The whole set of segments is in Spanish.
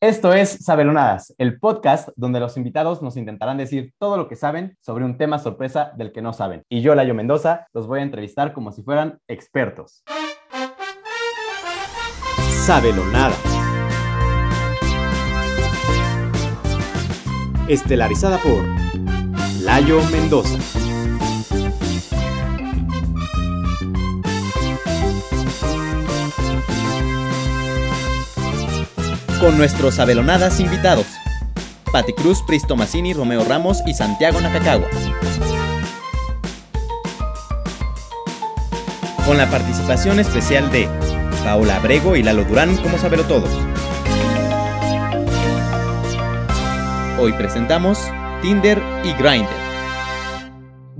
Esto es Sabelonadas, el podcast donde los invitados nos intentarán decir todo lo que saben sobre un tema sorpresa del que no saben. Y yo, Layo Mendoza, los voy a entrevistar como si fueran expertos. Sabelonadas. Estelarizada por Layo Mendoza. Con nuestros Sabelonadas invitados, Pati Cruz, Pristo Massini, Romeo Ramos y Santiago Nakakawa. Con la participación especial de Paola Abrego y Lalo Durán como Todos. Hoy presentamos Tinder y Grindr.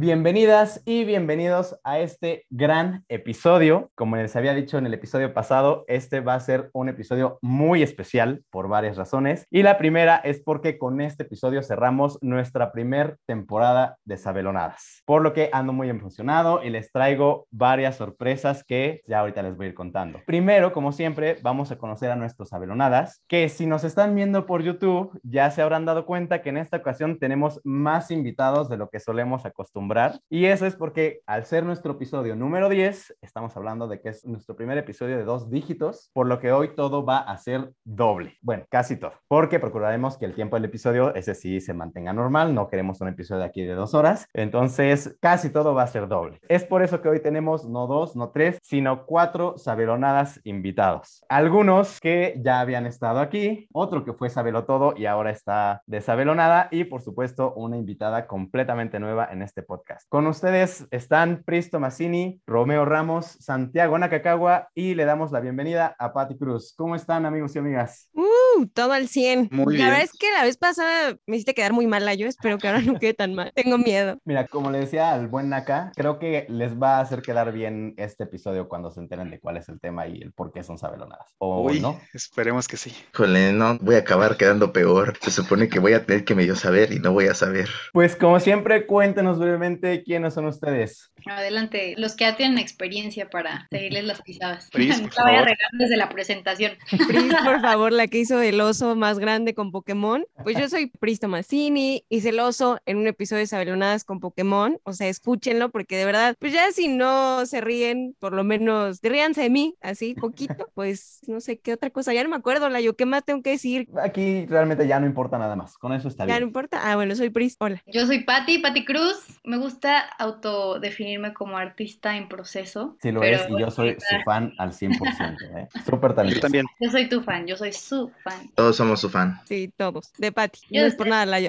Bienvenidas y bienvenidos a este gran episodio. Como les había dicho en el episodio pasado, este va a ser un episodio muy especial por varias razones. Y la primera es porque con este episodio cerramos nuestra primer temporada de Sabelonadas. Por lo que ando muy emocionado y les traigo varias sorpresas que ya ahorita les voy a ir contando. Primero, como siempre, vamos a conocer a nuestros Sabelonadas, que si nos están viendo por YouTube, ya se habrán dado cuenta que en esta ocasión tenemos más invitados de lo que solemos acostumbrar y eso es porque al ser nuestro episodio número 10, estamos hablando de que es nuestro primer episodio de dos dígitos, por lo que hoy todo va a ser doble. Bueno, casi todo. Porque procuraremos que el tiempo del episodio, ese sí, se mantenga normal. No queremos un episodio aquí de dos horas. Entonces, casi todo va a ser doble. Es por eso que hoy tenemos no dos, no tres, sino cuatro sabelonadas invitados. Algunos que ya habían estado aquí, otro que fue sabelo todo y ahora está de sabelonada y por supuesto una invitada completamente nueva en este podcast con ustedes están Pristo Massini, Romeo Ramos, Santiago Nakakawa y le damos la bienvenida a Patti Cruz. ¿Cómo están amigos y amigas? Uh, todo al 100. Muy la verdad es que la vez pasada me hiciste quedar muy mal, yo espero que ahora no quede tan mal. Tengo miedo. Mira, como le decía al buen Naka, creo que les va a hacer quedar bien este episodio cuando se enteren de cuál es el tema y el por qué son sabelonadas. ¿O no? Esperemos que sí. Híjole, no, voy a acabar quedando peor. Se supone que voy a tener que medio saber y no voy a saber. Pues como siempre, cuéntenos brevemente quiénes son ustedes. Adelante, los que ya tienen experiencia para seguirles las pisadas. Pris, voy a desde la presentación. Pris, por favor, la que hizo el oso más grande con Pokémon. Pues yo soy Pris Tomasini, hice el oso en un episodio de Sabelonadas con Pokémon. O sea, escúchenlo porque de verdad, pues ya si no se ríen, por lo menos ríanse de mí, así, poquito. Pues no sé qué otra cosa, ya no me acuerdo, la yo, ¿qué más tengo que decir? Aquí realmente ya no importa nada más, con eso está bien. Ya no importa. Ah, bueno, soy Pris, hola. Yo soy Patti, Patti Cruz. Me gusta autodefinirme como artista en proceso. Sí, lo es, y yo soy su fan al 100%. ¿eh? Súper talentoso. Yo también. Yo soy tu fan, yo soy su fan. Todos somos su fan. Sí, todos. De Patty. no es por nada la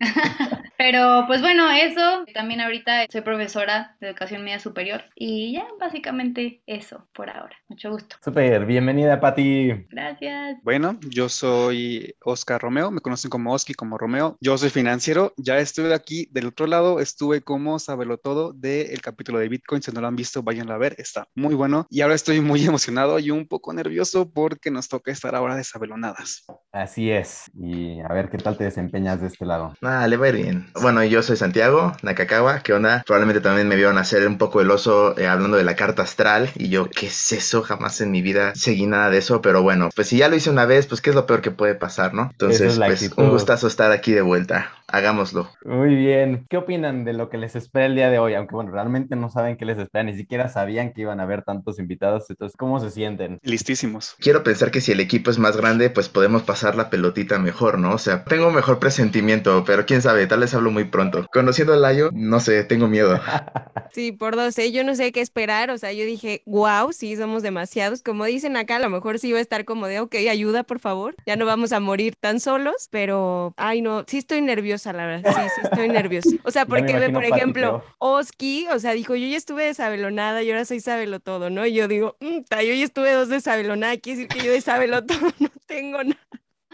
Pero pues bueno, eso. También ahorita soy profesora de educación media superior y ya básicamente eso por ahora. Mucho gusto. Súper, bienvenida Pati. Gracias. Bueno, yo soy Oscar Romeo, me conocen como Oski, como Romeo. Yo soy financiero, ya estuve aquí del otro lado, estuve como Sabelo Todo del capítulo de Bitcoin. Si no lo han visto, vayan a ver, está muy bueno. Y ahora estoy muy emocionado y un poco nervioso porque nos toca estar ahora de sabelonadas. Así es. Y a ver qué tal te desempeñas de este lado. Ah, le va a ir bien. Bueno, yo soy Santiago Nakakawa. ¿Qué onda? Probablemente también me vieron hacer un poco el oso eh, hablando de la carta astral. Y yo, ¿qué es eso? Jamás en mi vida seguí nada de eso. Pero bueno, pues si ya lo hice una vez, pues ¿qué es lo peor que puede pasar, no? Entonces, pues un gustazo estar aquí de vuelta. Hagámoslo. Muy bien. ¿Qué opinan de lo que les espera el día de hoy? Aunque bueno, realmente no saben qué les espera, ni siquiera sabían que iban a haber tantos invitados. Entonces, ¿cómo se sienten? Listísimos. Quiero pensar que si el equipo es más grande, pues podemos pasar la pelotita mejor, ¿no? O sea, tengo mejor presentimiento, pero quién sabe, tal vez hablo muy pronto. Conociendo a Layo, no sé, tengo miedo. Sí, por dos, ¿eh? yo no sé qué esperar. O sea, yo dije, wow, sí, somos demasiados. Como dicen acá, a lo mejor sí iba a estar como de, ok, ayuda, por favor. Ya no vamos a morir tan solos, pero, ay, no, sí estoy nerviosa, la verdad. Sí, sí, estoy nerviosa. O sea, porque, por ejemplo, Oski, o sea, dijo, yo ya estuve de sabelonada y ahora soy sabelo todo, ¿no? Y yo digo, mm, yo ya estuve dos de sabelonada, quiere decir que yo de sabelo todo no tengo nada.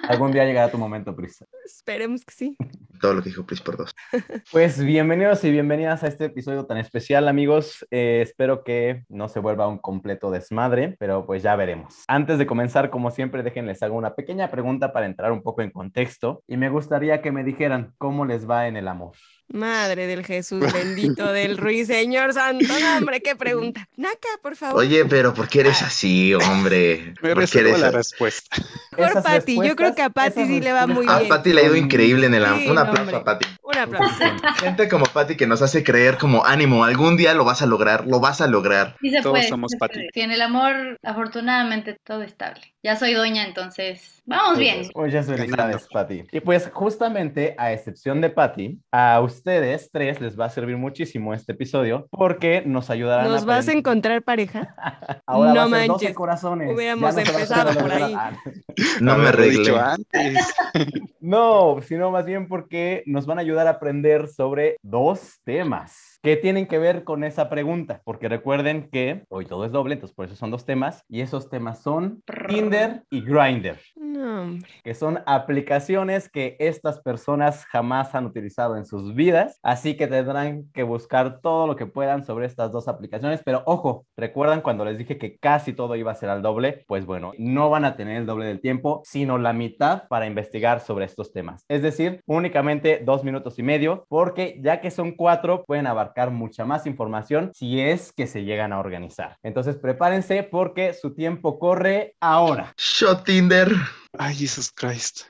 Algún día llegará tu momento, Pris. Esperemos que sí. Todo lo que dijo Pris por dos. Pues bienvenidos y bienvenidas a este episodio tan especial, amigos. Eh, espero que no se vuelva un completo desmadre, pero pues ya veremos. Antes de comenzar, como siempre, déjenles hago una pequeña pregunta para entrar un poco en contexto y me gustaría que me dijeran cómo les va en el amor. Madre del Jesús bendito del Ruiseñor Santo. No, hombre, qué pregunta. Naka, por favor. Oye, pero ¿por qué eres así, hombre? Me ¿Por qué eres la así? respuesta. Por Esas Patty, yo creo que a Patty esas sí le va muy respuestas- A bien. Patty le ha ido increíble en el Sí, Un aplauso hombre. a Patty. Un aplauso. Gente como Patty que nos hace creer como ánimo, algún día lo vas a lograr, lo vas a lograr. Sí se Todos puede. somos se Patty. puede. Sí, en el amor, afortunadamente, todo estable. Ya soy doña, entonces, vamos bien. Muchas felicidades, Ganando. Patty. Y pues justamente, a excepción de Patty, a ustedes tres les va a servir muchísimo este episodio porque nos ayudarán ¿Nos a vas a encontrar pareja? Ahora No va a ser 12 manches. corazones. Hubiéramos Ya no empezado por ahí. Ah, No me arreglé. antes. No, sino más bien porque nos van a ayudar a aprender sobre dos temas que tienen que ver con esa pregunta. Porque recuerden que hoy todo es doble, entonces por eso son dos temas. Y esos temas son Tinder y Grindr. No, que son aplicaciones que estas personas jamás han utilizado en sus vidas, así que tendrán que buscar todo lo que puedan sobre estas dos aplicaciones, pero ojo, recuerdan cuando les dije que casi todo iba a ser al doble, pues bueno, no van a tener el doble del tiempo, sino la mitad para investigar sobre estos temas, es decir, únicamente dos minutos y medio, porque ya que son cuatro, pueden abarcar mucha más información si es que se llegan a organizar. Entonces prepárense porque su tiempo corre ahora. Shot Tinder. Ay, Jesus Christ.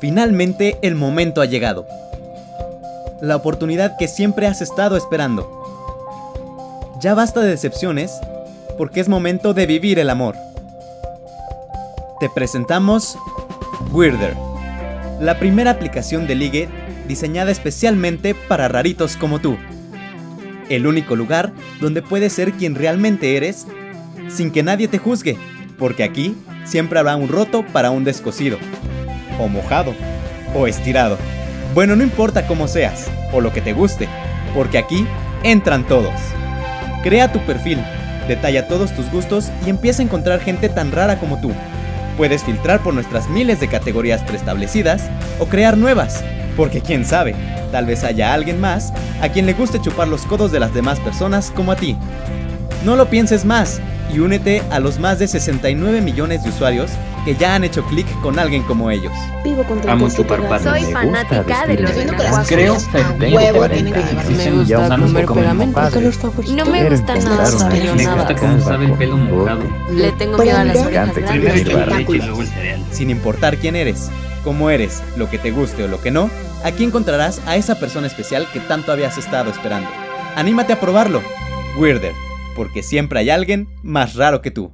Finalmente el momento ha llegado. La oportunidad que siempre has estado esperando. Ya basta de decepciones, porque es momento de vivir el amor. Te presentamos Weirder, la primera aplicación de ligue diseñada especialmente para raritos como tú. El único lugar donde puedes ser quien realmente eres sin que nadie te juzgue, porque aquí siempre habrá un roto para un descosido o mojado, o estirado. Bueno, no importa cómo seas, o lo que te guste, porque aquí entran todos. Crea tu perfil, detalla todos tus gustos y empieza a encontrar gente tan rara como tú. Puedes filtrar por nuestras miles de categorías preestablecidas o crear nuevas, porque quién sabe, tal vez haya alguien más a quien le guste chupar los codos de las demás personas como a ti. No lo pienses más y únete a los más de 69 millones de usuarios que ya han hecho clic con alguien como ellos. Vivo con Amo 37 chupar. Soy Me fanática de los tatuajes. Creo que tengo huevo 40 tienen que llevar años. sus Dicen, Me gusta comer pegamento. padre. color favorito. No me gusta nada Claro, saber me Me nada. gusta cómo sabe el pelo mojado. Le tengo miedo a las orejas. Sin importar quién eres, cómo eres, lo que te guste o lo que no, aquí encontrarás a esa persona especial que tanto habías estado esperando. Anímate a probarlo. Weirder, porque siempre hay alguien más raro que tú.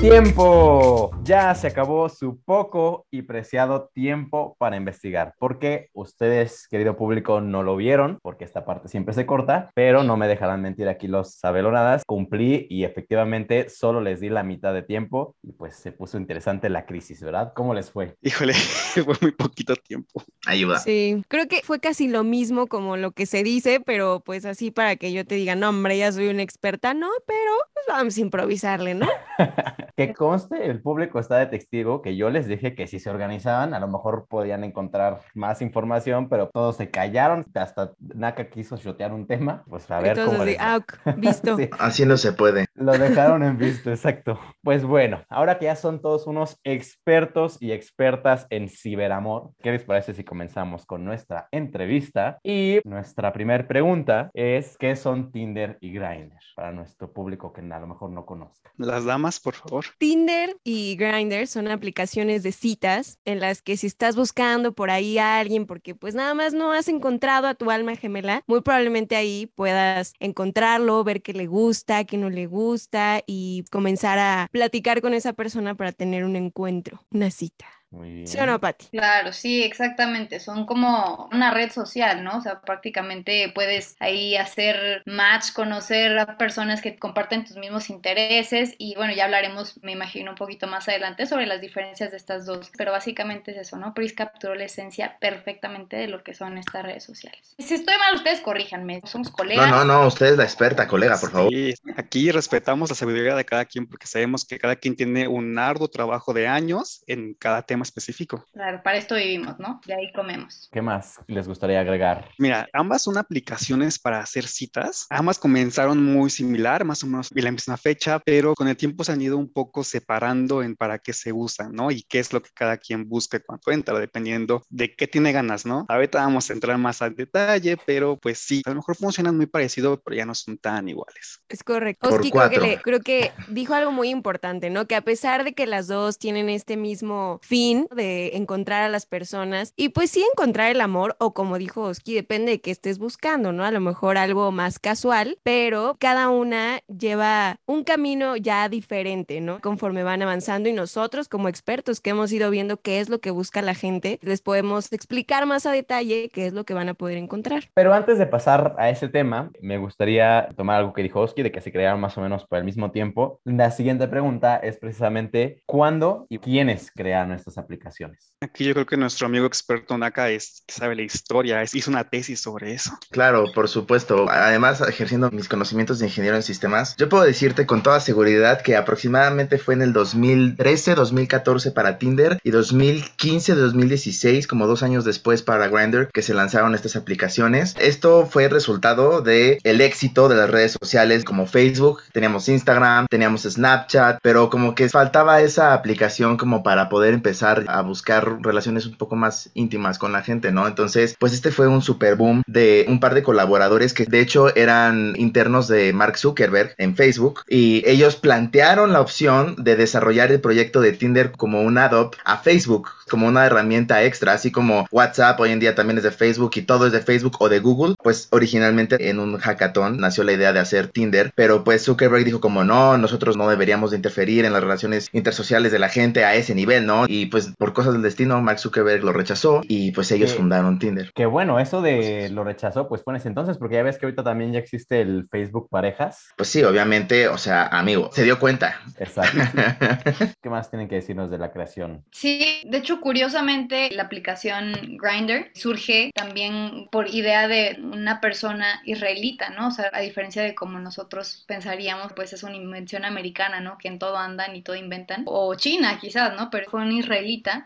Tiempo. Ya se acabó su poco y preciado tiempo para investigar. Porque ustedes, querido público, no lo vieron, porque esta parte siempre se corta, pero no me dejarán mentir aquí los sabelonadas. Cumplí y efectivamente solo les di la mitad de tiempo y pues se puso interesante la crisis, ¿verdad? ¿Cómo les fue? Híjole, fue muy poquito tiempo. Ayuda. Sí, creo que fue casi lo mismo como lo que se dice, pero pues así para que yo te diga, no, hombre, ya soy una experta, no, pero pues vamos a improvisarle, ¿no? Que conste, el público está de testigo que yo les dije que si se organizaban, a lo mejor podían encontrar más información, pero todos se callaron. Hasta Naka quiso shotear un tema. Pues a ver Entonces, cómo va. ah, ok, visto. Sí. Así no se puede. Lo dejaron en visto, exacto. Pues bueno, ahora que ya son todos unos expertos y expertas en ciberamor, ¿qué les parece si comenzamos con nuestra entrevista? Y nuestra primera pregunta es, ¿qué son Tinder y Grindr? Para nuestro público que a lo mejor no conozca. Las damas, por favor. Tinder y Grindr son aplicaciones de citas en las que si estás buscando por ahí a alguien porque pues nada más no has encontrado a tu alma gemela, muy probablemente ahí puedas encontrarlo, ver qué le gusta, qué no le gusta y comenzar a platicar con esa persona para tener un encuentro, una cita. Muy bien. ¿Sí o no, Pati? Claro, sí, exactamente. Son como una red social, ¿no? O sea, prácticamente puedes ahí hacer match, conocer a personas que comparten tus mismos intereses y bueno, ya hablaremos, me imagino, un poquito más adelante sobre las diferencias de estas dos. Pero básicamente es eso, ¿no? Pris capturó la esencia perfectamente de lo que son estas redes sociales. Si estoy mal, ustedes corríjanme. Somos No, colegas. no, no, usted es la experta, colega, por favor. Sí, aquí respetamos la sabiduría de cada quien porque sabemos que cada quien tiene un arduo trabajo de años en cada tema tema específico. Claro, para esto vivimos, ¿no? De ahí comemos. ¿Qué más les gustaría agregar? Mira, ambas son aplicaciones para hacer citas. Ambas comenzaron muy similar, más o menos en la misma fecha, pero con el tiempo se han ido un poco separando en para qué se usan, ¿no? Y qué es lo que cada quien busque cuando entra, dependiendo de qué tiene ganas, ¿no? Ahorita vamos a entrar más al detalle, pero pues sí, a lo mejor funcionan muy parecido, pero ya no son tan iguales. Es correcto. Oski creo que, le- creo que dijo algo muy importante, ¿no? Que a pesar de que las dos tienen este mismo fin de encontrar a las personas y pues sí encontrar el amor o como dijo Oski, depende de qué estés buscando, ¿no? A lo mejor algo más casual, pero cada una lleva un camino ya diferente, ¿no? Conforme van avanzando y nosotros como expertos que hemos ido viendo qué es lo que busca la gente, les podemos explicar más a detalle qué es lo que van a poder encontrar. Pero antes de pasar a ese tema, me gustaría tomar algo que dijo Oski, de que se crearon más o menos por el mismo tiempo. La siguiente pregunta es precisamente cuándo y quiénes crearon estas aplicaciones. Aquí yo creo que nuestro amigo experto Naka es, sabe la historia, es- hizo una tesis sobre eso. Claro, por supuesto. Además, ejerciendo mis conocimientos de ingeniero en sistemas, yo puedo decirte con toda seguridad que aproximadamente fue en el 2013, 2014 para Tinder y 2015, 2016, como dos años después para Grindr, que se lanzaron estas aplicaciones. Esto fue el resultado de el éxito de las redes sociales como Facebook, teníamos Instagram, teníamos Snapchat, pero como que faltaba esa aplicación como para poder empezar a buscar relaciones un poco más íntimas con la gente, ¿no? Entonces, pues este fue un super boom de un par de colaboradores que de hecho eran internos de Mark Zuckerberg en Facebook y ellos plantearon la opción de desarrollar el proyecto de Tinder como un add-on a Facebook, como una herramienta extra, así como WhatsApp hoy en día también es de Facebook y todo es de Facebook o de Google, pues originalmente en un hackathon nació la idea de hacer Tinder, pero pues Zuckerberg dijo como no, nosotros no deberíamos de interferir en las relaciones intersociales de la gente a ese nivel, ¿no? Y pues por cosas del destino Mark Zuckerberg lo rechazó y pues ellos fundaron Tinder. Que bueno, eso de lo rechazó, pues ese entonces, porque ya ves que ahorita también ya existe el Facebook Parejas. Pues sí, obviamente, o sea, amigo, se dio cuenta. Exacto. ¿Qué más tienen que decirnos de la creación? Sí, de hecho, curiosamente, la aplicación Grindr surge también por idea de una persona israelita, ¿no? O sea, a diferencia de como nosotros pensaríamos, pues es una invención americana, ¿no? Que en todo andan y todo inventan. O China, quizás, ¿no? Pero fue un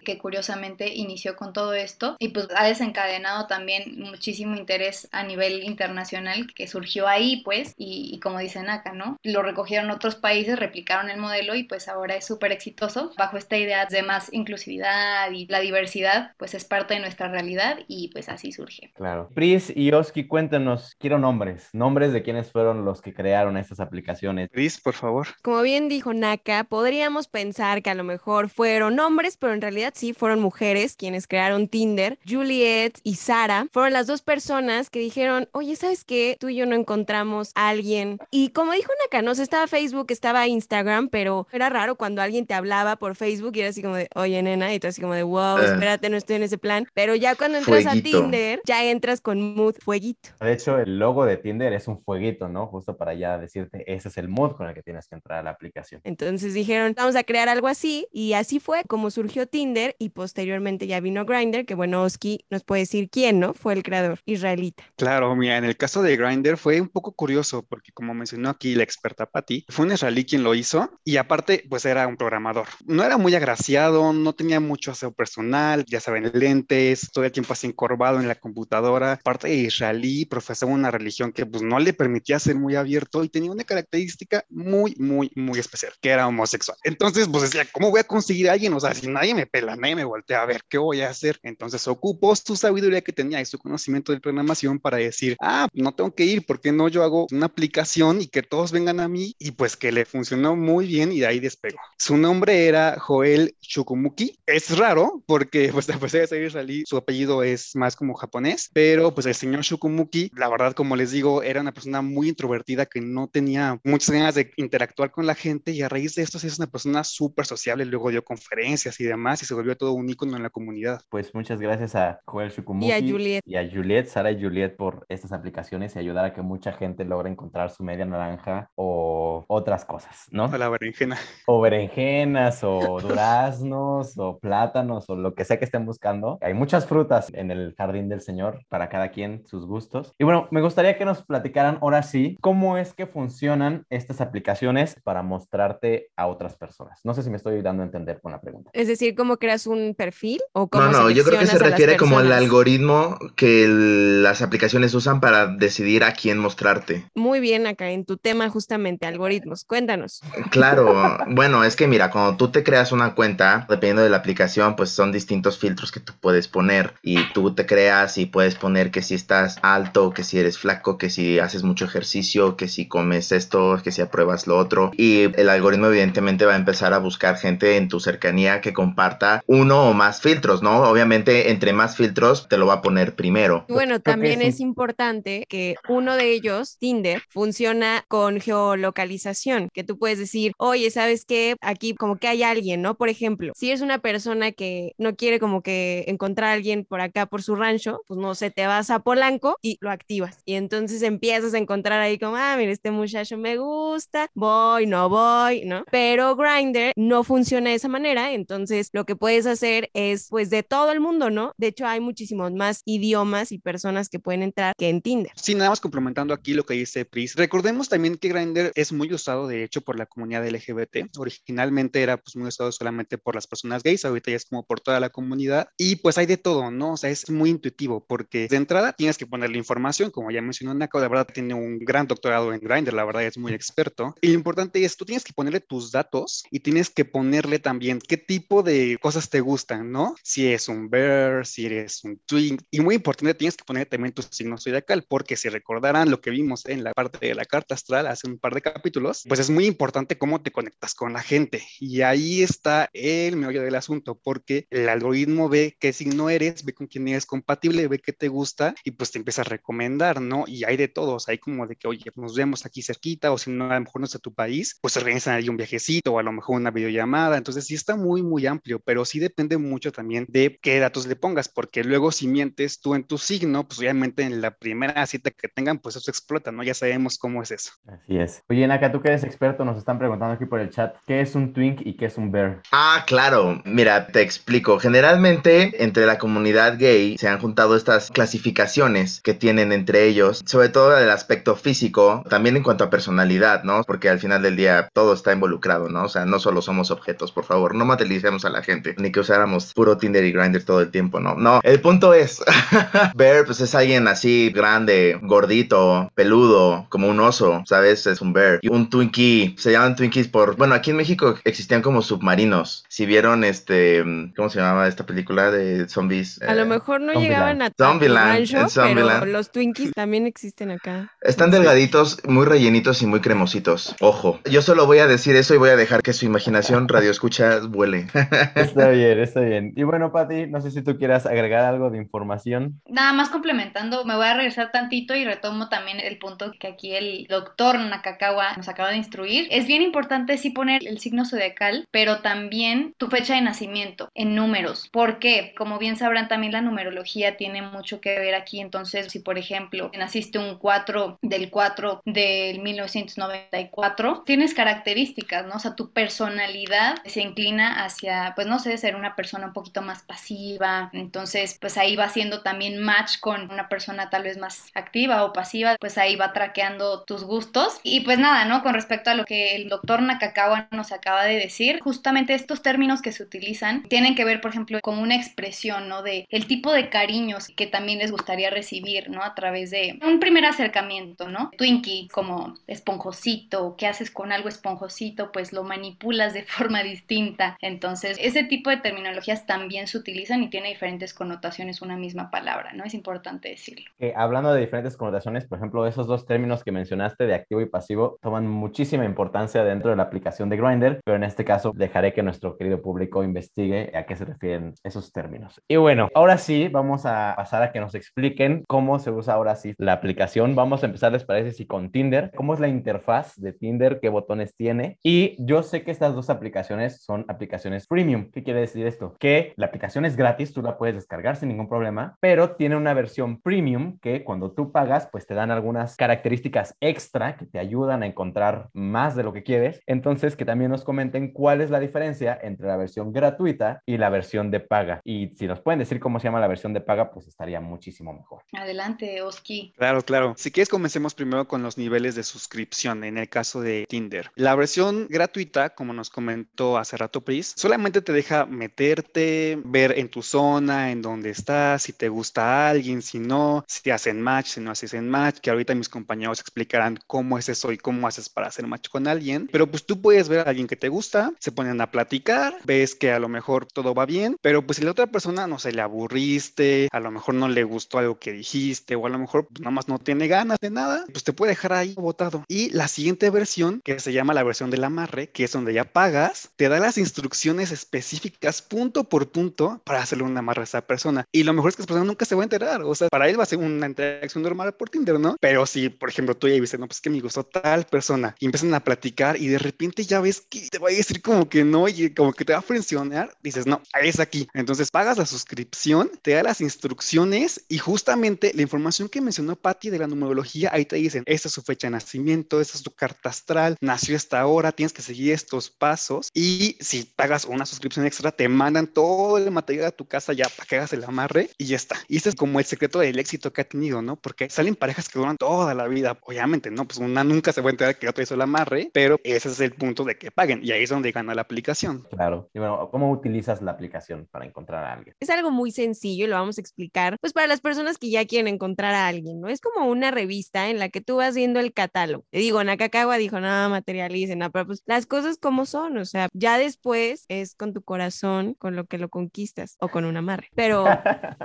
que curiosamente inició con todo esto y pues ha desencadenado también muchísimo interés a nivel internacional que surgió ahí, pues, y, y como dicen acá, ¿no? Lo recogieron otros países, replicaron el modelo y pues ahora es súper exitoso bajo esta idea de más inclusividad y la diversidad, pues es parte de nuestra realidad y pues así surge. Claro. Pris y Oski, cuéntenos, quiero nombres, nombres de quiénes fueron los que crearon estas aplicaciones. Chris, por favor. Como bien dijo Naka, podríamos pensar que a lo mejor fueron hombres, pero en realidad sí fueron mujeres quienes crearon Tinder. Juliet y Sara fueron las dos personas que dijeron, oye, ¿sabes qué? Tú y yo no encontramos a alguien. Y como dijo Naka, no sé, estaba Facebook, estaba Instagram, pero era raro cuando alguien te hablaba por Facebook y era así como de, oye, nena, y tú así como de, wow, Eh. espérate, no estoy en ese plan. Pero ya cuando entras Fueguito. a Tinder, ya entras con mood fueguito. De hecho, el logo de Tinder es un fueguito, ¿no? Justo para ya decirte, ese es el mood con el que tienes que entrar a la aplicación. Entonces dijeron, vamos a crear algo así y así fue como surgió Tinder y posteriormente ya vino Grindr, que bueno, Oski nos puede decir quién, ¿no? Fue el creador israelita. Claro, mira, en el caso de Grindr fue un poco curioso porque como mencionó aquí la experta Patty, fue un israelí quien lo hizo y aparte pues era un programador. No era muy agraciado, no tenía mucho aseo personal, ya saben, lentes, todo el tiempo así encorvado en la computadora. Aparte de israelí, profesaba una religión que pues no le permitía ser muy abierto y tenía una característica muy, muy, muy especial, que era homosexual. Entonces pues decía, ¿cómo voy a conseguir a alguien? O sea, si nadie me pela, nadie me voltea a ver, ¿qué voy a hacer? Entonces ocupó su sabiduría que tenía y su conocimiento de programación para decir, ah, no tengo que ir, ¿por qué no yo hago una aplicación y que todos vengan a mí? Y pues que le funcionó muy bien y de ahí despegó. Su nombre era Joel Shukumuki. Es raro porque pues a pesar de ser israelí, su apellido es más como japonés, pero pues el señor Shukumuki, la verdad, como les digo, era una persona muy introvertida que no tenía muchas ganas de interactuar con la gente y a raíz de esto sí es una persona súper sociable, luego dio conferencias y demás y se volvió todo un ícono en la comunidad. Pues muchas gracias a Joel Shukumuki Y a Juliet. y a Juliet, Sara y Juliet por estas aplicaciones y ayudar a que mucha gente logre encontrar su media naranja o otras cosas, ¿no? A la berenjena. O berenjenas o duraznos o plátanos o lo que sea que estén buscando. Hay muchas frutas en el jardín del Señor para cada quien sus gustos. Y bueno, me gustaría que nos platicaran ahora sí cómo es que funcionan estas aplicaciones para mostrarte a otras personas. No sé si me estoy dando a entender con la pregunta. Es decir, decir cómo creas un perfil o cómo No, no, yo creo que se refiere como al algoritmo que el- las aplicaciones usan para decidir a quién mostrarte. Muy bien acá en tu tema justamente, algoritmos. Cuéntanos. Claro, bueno, es que mira, cuando tú te creas una cuenta, dependiendo de la aplicación, pues son distintos filtros que tú puedes poner y tú te creas y puedes poner que si estás alto, que si eres flaco, que si haces mucho ejercicio, que si comes esto, que si apruebas lo otro y el algoritmo evidentemente va a empezar a buscar gente en tu cercanía que comparta uno o más filtros, ¿no? Obviamente entre más filtros te lo va a poner primero. Y Bueno, también es es importante que uno de ellos, Tinder, funciona con geolocalización, que tú puedes decir, oye, ¿sabes qué? Aquí como que hay alguien, ¿no? Por ejemplo, si eres una persona que no quiere como que encontrar a alguien por acá, por su rancho, pues no sé, te vas a Polanco y lo activas. Y entonces empiezas a encontrar ahí como, ah, mira, este muchacho me gusta, voy, no voy, ¿no? Pero Grindr no funciona de esa manera, entonces lo que puedes hacer es pues de todo el mundo, ¿no? De hecho hay muchísimos más idiomas y personas que pueden entrar que en Tinder. Sí, nada más complementando aquí lo que dice Pris. Recordemos también que Grindr es muy usado, de hecho, por la comunidad LGBT. Originalmente era pues muy usado solamente por las personas gays, ahorita ya es como por toda la comunidad. Y pues hay de todo, ¿no? O sea, es muy intuitivo porque de entrada tienes que ponerle información, como ya mencionó Nako, la verdad tiene un gran doctorado en Grindr, la verdad es muy experto. Y lo importante es, tú tienes que ponerle tus datos y tienes que ponerle también qué tipo de cosas te gustan, ¿no? Si es un bear, si eres un twink. Y muy importante, tienes que poner también tu signo zodiacal, porque si recordarán lo que vimos en la parte de la carta astral hace un par de capítulos, pues es muy importante cómo te conectas con la gente. Y ahí está el meollo del asunto, porque el algoritmo ve qué signo eres, ve con quién eres compatible, ve qué te gusta y pues te empieza a recomendar, ¿no? Y hay de todos, hay como de que, oye, nos vemos aquí cerquita, o si no, a lo mejor no es a tu país, pues organizan ahí un viajecito o a lo mejor una videollamada. Entonces sí está muy, muy amplio, pero sí depende mucho también de qué datos le pongas, porque luego si mientes tú en tu signo, pues obviamente en la primera cita que tengan, pues eso explota, ¿no? Ya sabemos cómo es eso. Así es. Oye, Naka, tú que eres experto, nos están preguntando aquí por el chat, ¿qué es un twink y qué es un bear? Ah, claro. Mira, te explico. Generalmente entre la comunidad gay se han juntado estas clasificaciones que tienen entre ellos, sobre todo el aspecto físico, también en cuanto a personalidad, ¿no? Porque al final del día todo está involucrado, ¿no? O sea, no solo somos objetos, por favor, no materialicemos a la gente, ni que usáramos puro Tinder y Grindr todo el tiempo, ¿no? No, el punto es, bear, pues es alguien así grande, gordito, peludo, como un oso, ¿sabes? Es un bear. Y un Twinkie, se llaman Twinkies por, bueno, aquí en México existían como submarinos. Si vieron este, ¿cómo se llamaba esta película de zombies? A lo Eh, mejor no Zombieland. llegaban a Zombieland, rancho, en Zombieland. pero los Twinkies también existen acá. Están delgaditos, muy rellenitos y muy cremositos. Ojo, yo solo voy a decir eso y voy a dejar que su imaginación radio escucha vuele. Está bien, está bien. Y bueno, Pati, no sé si tú quieras agregar algo de información. Nada más complementando, me voy a regresar tantito y retomo también el punto que aquí el doctor Nakakawa nos acaba de instruir. Es bien importante sí poner el signo zodiacal, pero también tu fecha de nacimiento en números. ¿Por qué? Como bien sabrán, también la numerología tiene mucho que ver aquí. Entonces, si por ejemplo naciste un 4 del 4 del 1994, tienes características, ¿no? O sea, tu personalidad se inclina hacia, pues no sé, ser una persona un poquito más pasiva. Entonces, pues ahí va haciendo también match con una persona tal vez más activa o pasiva, pues ahí va traqueando tus gustos. Y pues nada, ¿no? Con respecto a lo que el doctor Nakakawa nos acaba de decir, justamente estos términos que se utilizan tienen que ver, por ejemplo, con una expresión, ¿no? De el tipo de cariños que también les gustaría recibir, ¿no? A través de un primer acercamiento, ¿no? Twinkie, como esponjosito, ¿qué haces con algo esponjosito? Pues lo manipulas de forma distinta. Entonces, ese tipo de terminologías también se utilizan y tiene diferentes connotaciones una misma palabra, ¿no? Es importante decirlo. Que hablando de diferentes connotaciones, por ejemplo, esos dos términos que mencionaste de activo y pasivo toman muchísima importancia dentro de la aplicación de Grindr, pero en este caso dejaré que nuestro querido público investigue a qué se refieren esos términos. Y bueno, ahora sí, vamos a pasar a que nos expliquen cómo se usa ahora sí la aplicación. Vamos a empezar, ¿les parece? Si con Tinder, cómo es la interfaz de Tinder, qué botones tiene. Y yo sé que estas dos aplicaciones son aplicaciones premium. ¿Qué quiere decir esto? Que la aplicación es gratis, tú la puedes descargar sin ningún problema, pero tiene una versión premium que cuando tú pagas, pues te dan algunas características extra que te ayudan a encontrar más de lo que quieres. Entonces, que también nos comenten cuál es la diferencia entre la versión gratuita y la versión de paga. Y si nos pueden decir cómo se llama la versión de paga, pues estaría muchísimo mejor. Adelante, Oski. Claro, claro. Si quieres, comencemos primero con los niveles de suscripción en el caso de Tinder. La versión gratuita, como nos comentó hace rato Pris, solamente te deja meterte, ver en tu zona, en dónde estás, si te gusta alguien, si no, si te hacen match, si no hacen match, que ahorita mis compañeros explicarán cómo es eso y cómo haces para hacer match con alguien, pero pues tú puedes ver a alguien que te gusta, se ponen a platicar, ves que a lo mejor todo va bien, pero pues si la otra persona, no sé, le aburriste, a lo mejor no le gustó algo que dijiste, o a lo mejor pues, nada más no tiene ganas de nada, pues te puede dejar ahí botado. Y la siguiente versión, que se llama la versión del amarre, que es donde ya pagas, te da las instrucciones específicas punto por punto para hacerle un amarre a esa persona. Y lo mejor es que esa persona nunca se va a enterar, o sea, para él va a ser una interacción normal por Tinder, ¿no? Pero si, por ejemplo, tú ya viste, no, pues que me gustó tal persona, y empiezan a platicar y de repente ya ves que te va a decir como que no, y como que te va a funcionar, dices, no, es aquí. Entonces pagas la suscripción, te da las instrucciones y justamente la información que mencionó Patty de la numerología, ahí te dicen, esta es su fecha de nacimiento, esta es tu carta astral, nació esta hora, tienes que seguir estos pasos y si pagas una suscripción extra, te mandan todo el material a tu casa ya para que hagas el amarre y ya está. Y ese es como el secreto del éxito que ha tenido, ¿no? Porque salen parejas que duran toda la vida, obviamente, ¿no? Pues una nunca se va a enterar que otra hizo el amarre, pero ese es el punto de que paguen y ahí es donde gana la aplicación. Claro. Y bueno, ¿cómo utilizas la aplicación para encontrar a alguien? Es algo muy sencillo y lo vamos a explicar, pues para las personas que ya quieren encontrar a alguien, ¿no? Es como una revista en la que tú vas viendo el catálogo. Te digo, Nakakawa dijo, no, materialicen, no, pero pues las cosas como son, o sea, ya después es con tu corazón con lo que lo conquistas o con un amarre, pero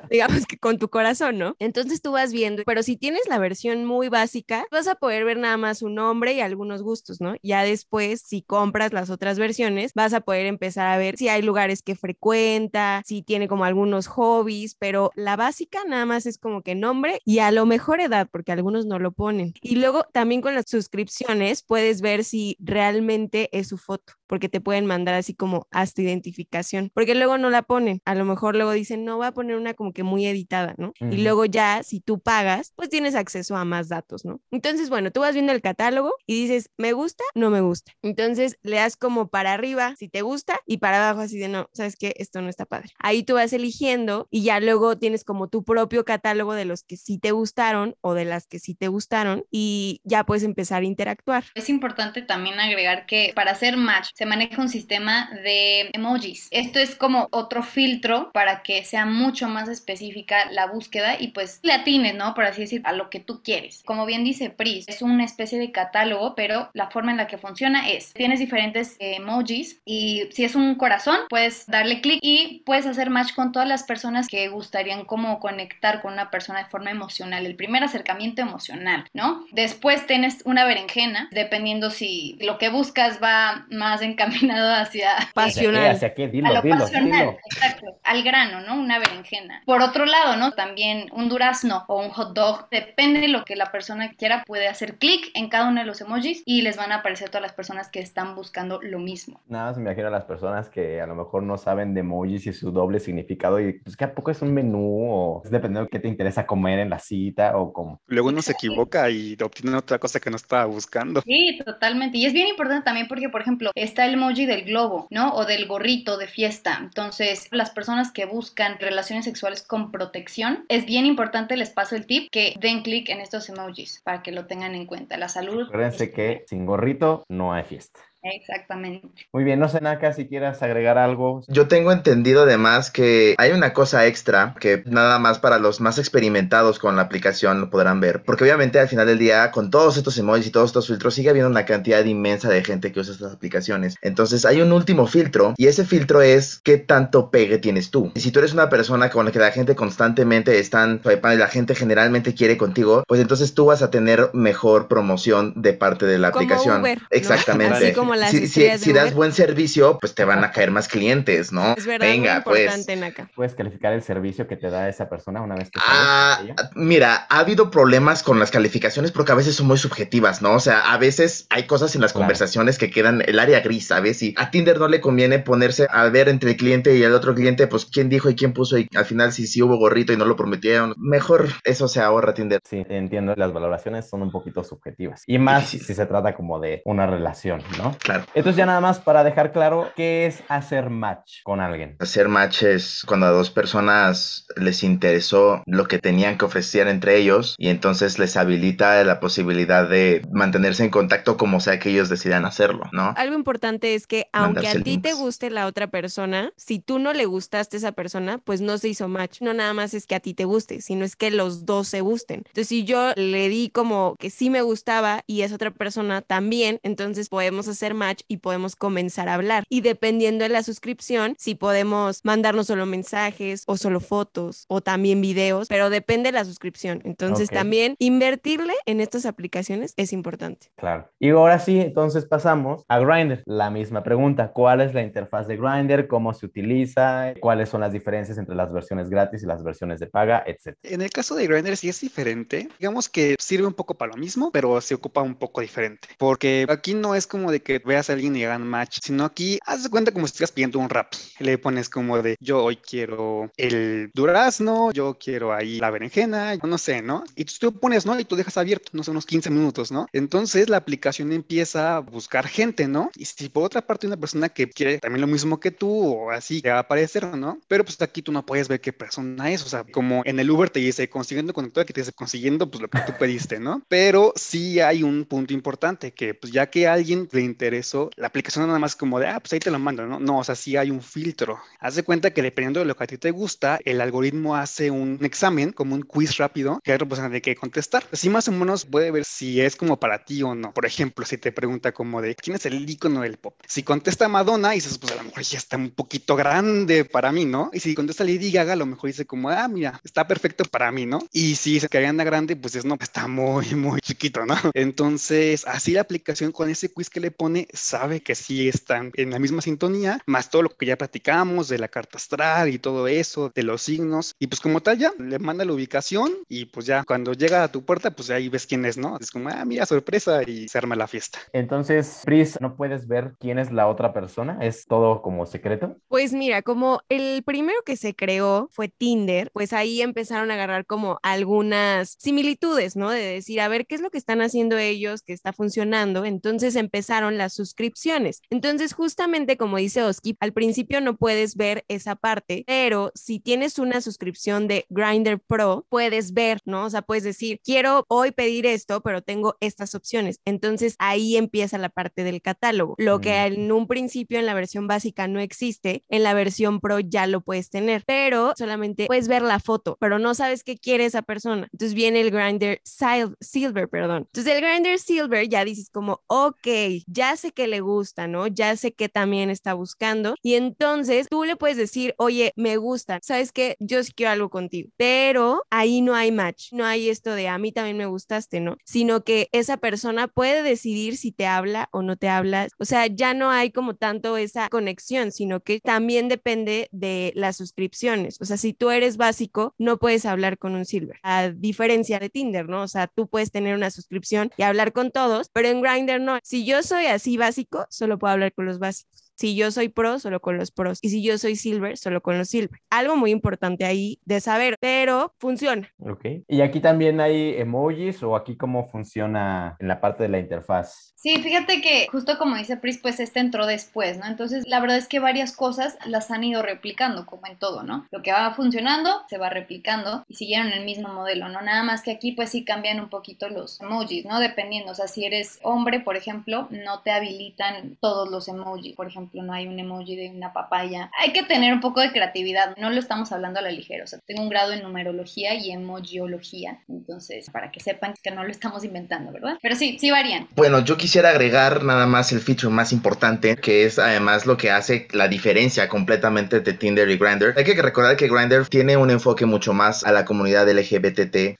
digamos que con tu corazón, ¿no? Entonces tú vas viendo, pero si tienes la versión muy básica, vas a poder ver nada más un nombre y algunos gustos, ¿no? Ya después, si compras las otras versiones, vas a poder empezar a ver si hay lugares que frecuenta, si tiene como algunos hobbies, pero la básica nada más es como que nombre y a lo mejor edad, porque algunos no lo ponen. Y luego también con las suscripciones puedes ver si realmente es su foto porque te pueden mandar así como hasta identificación, porque luego no la ponen, a lo mejor luego dicen, no, voy a poner una como que muy editada, ¿no? Y luego ya, si tú pagas, pues tienes acceso a más datos, ¿no? Entonces, bueno, tú vas viendo el catálogo y dices, ¿me gusta? No me gusta. Entonces, le das como para arriba si te gusta y para abajo así de, no, ¿sabes qué? Esto no está padre. Ahí tú vas eligiendo y ya luego tienes como tu propio catálogo de los que sí te gustaron o de las que sí te gustaron y ya puedes empezar a interactuar. Es importante también agregar que para hacer match se maneja un sistema de emojis. Esto es como otro filtro para que sea mucho más específica la búsqueda y pues le atines, ¿no? Por así decir, a lo que tú quieres. Como bien dice Pris, es una especie de catálogo, pero la forma en la que funciona es, tienes diferentes emojis y si es un corazón, puedes darle clic y puedes hacer match con todas las personas que gustarían como conectar con una persona de forma emocional, el primer acercamiento emocional, ¿no? Después tienes una berenjena, dependiendo si lo que buscas va más encaminado hacia Pasional. ¿Hacia qué? ¿Hacia qué? a Dilo, lo dilo, pasional, dilo. exacto, al grano, ¿no? Una berenjena. Por otro lado, ¿no? También un durazno o un hot dog, depende de lo que la persona quiera, puede hacer clic en cada uno de los emojis y les van a aparecer todas las personas que están buscando lo mismo. Nada más me imagino a las personas que a lo mejor no saben de emojis y su doble significado y pues que a poco es un menú o es dependiendo de qué te interesa comer en la cita o como. Luego uno se equivoca y obtiene otra cosa que no estaba buscando. Sí, totalmente. Y es bien importante también porque, por ejemplo, está el emoji del globo, ¿no? O del gorrito de fiesta. Entonces, las personas que buscan relaciones sexuales con protección, es bien importante, les paso el tip, que den clic en estos emojis para que lo tengan en cuenta. La salud. Acuérdense que sin gorrito no hay fiesta. Exactamente. Muy bien, no sé, Naka, si quieras agregar algo. Yo tengo entendido además que hay una cosa extra que nada más para los más experimentados con la aplicación lo podrán ver. Porque obviamente al final del día, con todos estos emojis y todos estos filtros, sigue habiendo una cantidad inmensa de gente que usa estas aplicaciones. Entonces hay un último filtro y ese filtro es qué tanto pegue tienes tú. Y si tú eres una persona con la que la gente constantemente están y la gente generalmente quiere contigo, pues entonces tú vas a tener mejor promoción de parte de la Como aplicación. Uber, ¿no? Exactamente. Así como las si, si- estrellas de si das buen servicio, pues te van a caer más clientes, ¿no? Es verdad, Venga, muy pues. importante, Naka. ¿Puedes calificar el servicio que te da esa persona una vez que Ah, mira, ha habido problemas con las calificaciones porque a veces son muy subjetivas, ¿no? O sea, a veces hay cosas en las Claro. conversaciones que quedan el área gris, ¿sabes? Y a Tinder no le conviene ponerse a ver entre el cliente y el otro cliente, pues quién dijo y quién puso y al final si sí hubo gorrito y no lo prometieron. Mejor eso se ahorra Tinder. Sí, entiendo, las valoraciones son un poquito subjetivas. Y más Sí. si se trata como de una relación, ¿no? Claro. Entonces ya nada más para dejar claro qué es hacer match con alguien. Hacer match es cuando a dos personas les interesó lo que tenían que ofrecer entre ellos y entonces les habilita la posibilidad de mantenerse en contacto como sea que ellos decidan hacerlo, ¿no? Algo importante es que aunque a ti te links. guste la otra persona, si tú no le gustaste a esa persona, pues no se hizo match. No nada más es que a ti te guste, sino es que los dos se gusten. Entonces, si yo le di como que sí me gustaba y esa otra persona también, entonces podemos hacer match y podemos comenzar a hablar. Y dependiendo de la suscripción, si podemos mandarnos solo mensajes o solo fotos o también videos, pero depende de la suscripción. Entonces, también invertirle en estas aplicaciones es importante. Claro. Y ahora sí, entonces pasamos a Grindr. La misma pregunta, ¿cuál es la interfaz de Grindr? ¿Cómo se utiliza? ¿Cuáles son las diferencias entre las versiones gratis y las versiones de paga, etcétera? En el caso de Grindr sí es diferente. Digamos que sirve un poco para lo mismo, pero se ocupa un poco diferente. Porque aquí no es como de que veas a alguien y hagan match, sino aquí haz cuenta como si estuvieras pidiendo un rap. Le pones como de yo hoy quiero el durazno, yo quiero ahí la berenjena, no sé, ¿no? Y tú pones, ¿no? Y tú dejas abierto, no sé, unos 15 minutos, ¿no? Entonces la aplicación empieza a buscar gente, ¿no? Y si por otra parte una persona que quiere también lo mismo que tú o así, que va a aparecer, ¿no? Pero pues aquí tú no puedes ver qué persona es, o sea, como en el Uber te dice consiguiendo conductor, que te dice consiguiendo pues lo que tú pediste, ¿no? Pero sí hay un punto importante que pues ya que a alguien le interesó, la aplicación no nada más como de, ah, pues ahí te lo mando, ¿no? No, o sea, sí hay un filtro. Haz de cuenta que dependiendo de lo que a ti te gusta, el algoritmo hace un examen, como un quiz rápido, que hay otra persona de que contestar. Así más o menos puede ver si es como para ti o no. Por ejemplo, si te pregunta como de, ¿quién es el icono del pop? Si contesta Madonna, dices, pues a lo mejor ya está un poquito grande para mí, ¿no? Y si contesta Lady Gaga, a lo mejor dice como, ah, mira, está perfecto para mí, ¿no? Y si dice que Ariana Grande, pues es, no, está muy, muy chiquito, ¿no? Entonces, así la aplicación con ese quiz que le pone, sabe que sí están en la misma sintonía, más todo lo que ya platicamos de la carta astral y todo eso, de los signos. Y pues como tal, ya le manda la ubicación y pues ya cuando llega a tu puerta, pues ahí ves quién es, ¿no? Es como, ah, mira, sorpresa y se arma la fiesta. Entonces, Pris, ¿no puedes ver quién es la otra persona? ¿Es todo como secreto? Pues mira, como el primero que se creó fue Tinder, pues ahí empezaron a agarrar como algunas similitudes, ¿no? De decir, a ver, ¿qué es lo que están haciendo ellos que está funcionando? Entonces empezaron las suscripciones. Entonces, justamente como dice Oski, al principio no puedes ver esa parte, pero si tienes una suscripción de Grindr Pro, puedes ver, ¿no? O sea, puedes decir, quiero hoy pedir esto, pero tengo estas opciones. Entonces ahí empieza la parte del catálogo. Lo que en un principio en la versión básica no existe, en la versión Pro ya lo puedes tener, pero solamente puedes ver la foto, pero no sabes qué quiere esa persona. Entonces viene el Grindr Sil- Silver, perdón. Entonces el Grindr Silver ya dices como, ok, ya sé que le gusta, ¿no? Ya sé que también está buscando y entonces tú le puedes decir, oye, me gusta, ¿sabes qué? Yo sí quiero algo contigo, pero ahí no hay match, no hay esto de a mí también me gustaste, ¿no? Sino que esa persona puede decidir si te habla o no te habla. O sea, ya no hay como tanto esa conexión, sino que también depende de las suscripciones. O sea, si tú eres básico, no puedes hablar con un silver, a diferencia de Tinder, ¿no? O sea, tú puedes tener una suscripción y hablar con todos, pero en Grindr no. Si yo soy así básico, solo puedo hablar con los básicos. Si yo soy pro, solo con los pros. Y si yo soy silver, solo con los silver. Algo muy importante ahí de saber, pero funciona. Ok. ¿Y aquí también hay emojis o aquí cómo funciona en la parte de la interfaz? Sí, fíjate que justo como dice Pris, pues este entró después, ¿no? Entonces, la verdad es que varias cosas las han ido replicando, como en todo, ¿no? Lo que va funcionando se va replicando y siguieron el mismo modelo, ¿no? Nada más que aquí, pues sí cambian un poquito los emojis, ¿no? Dependiendo, o sea, si eres hombre, por ejemplo, no te habilitan todos los emojis. Por ejemplo, no hay un emoji de una papaya. Hay que tener un poco de creatividad, no lo estamos hablando a la ligera, o sea, tengo un grado en numerología y emojiología, entonces, para que sepan que no lo estamos inventando, ¿verdad? Pero sí, sí varían. Bueno, yo quisiera agregar nada más el feature más importante, que es además lo que hace la diferencia completamente de Tinder y Grindr. Hay que recordar que Grindr tiene un enfoque mucho más a la comunidad LGBTQ+,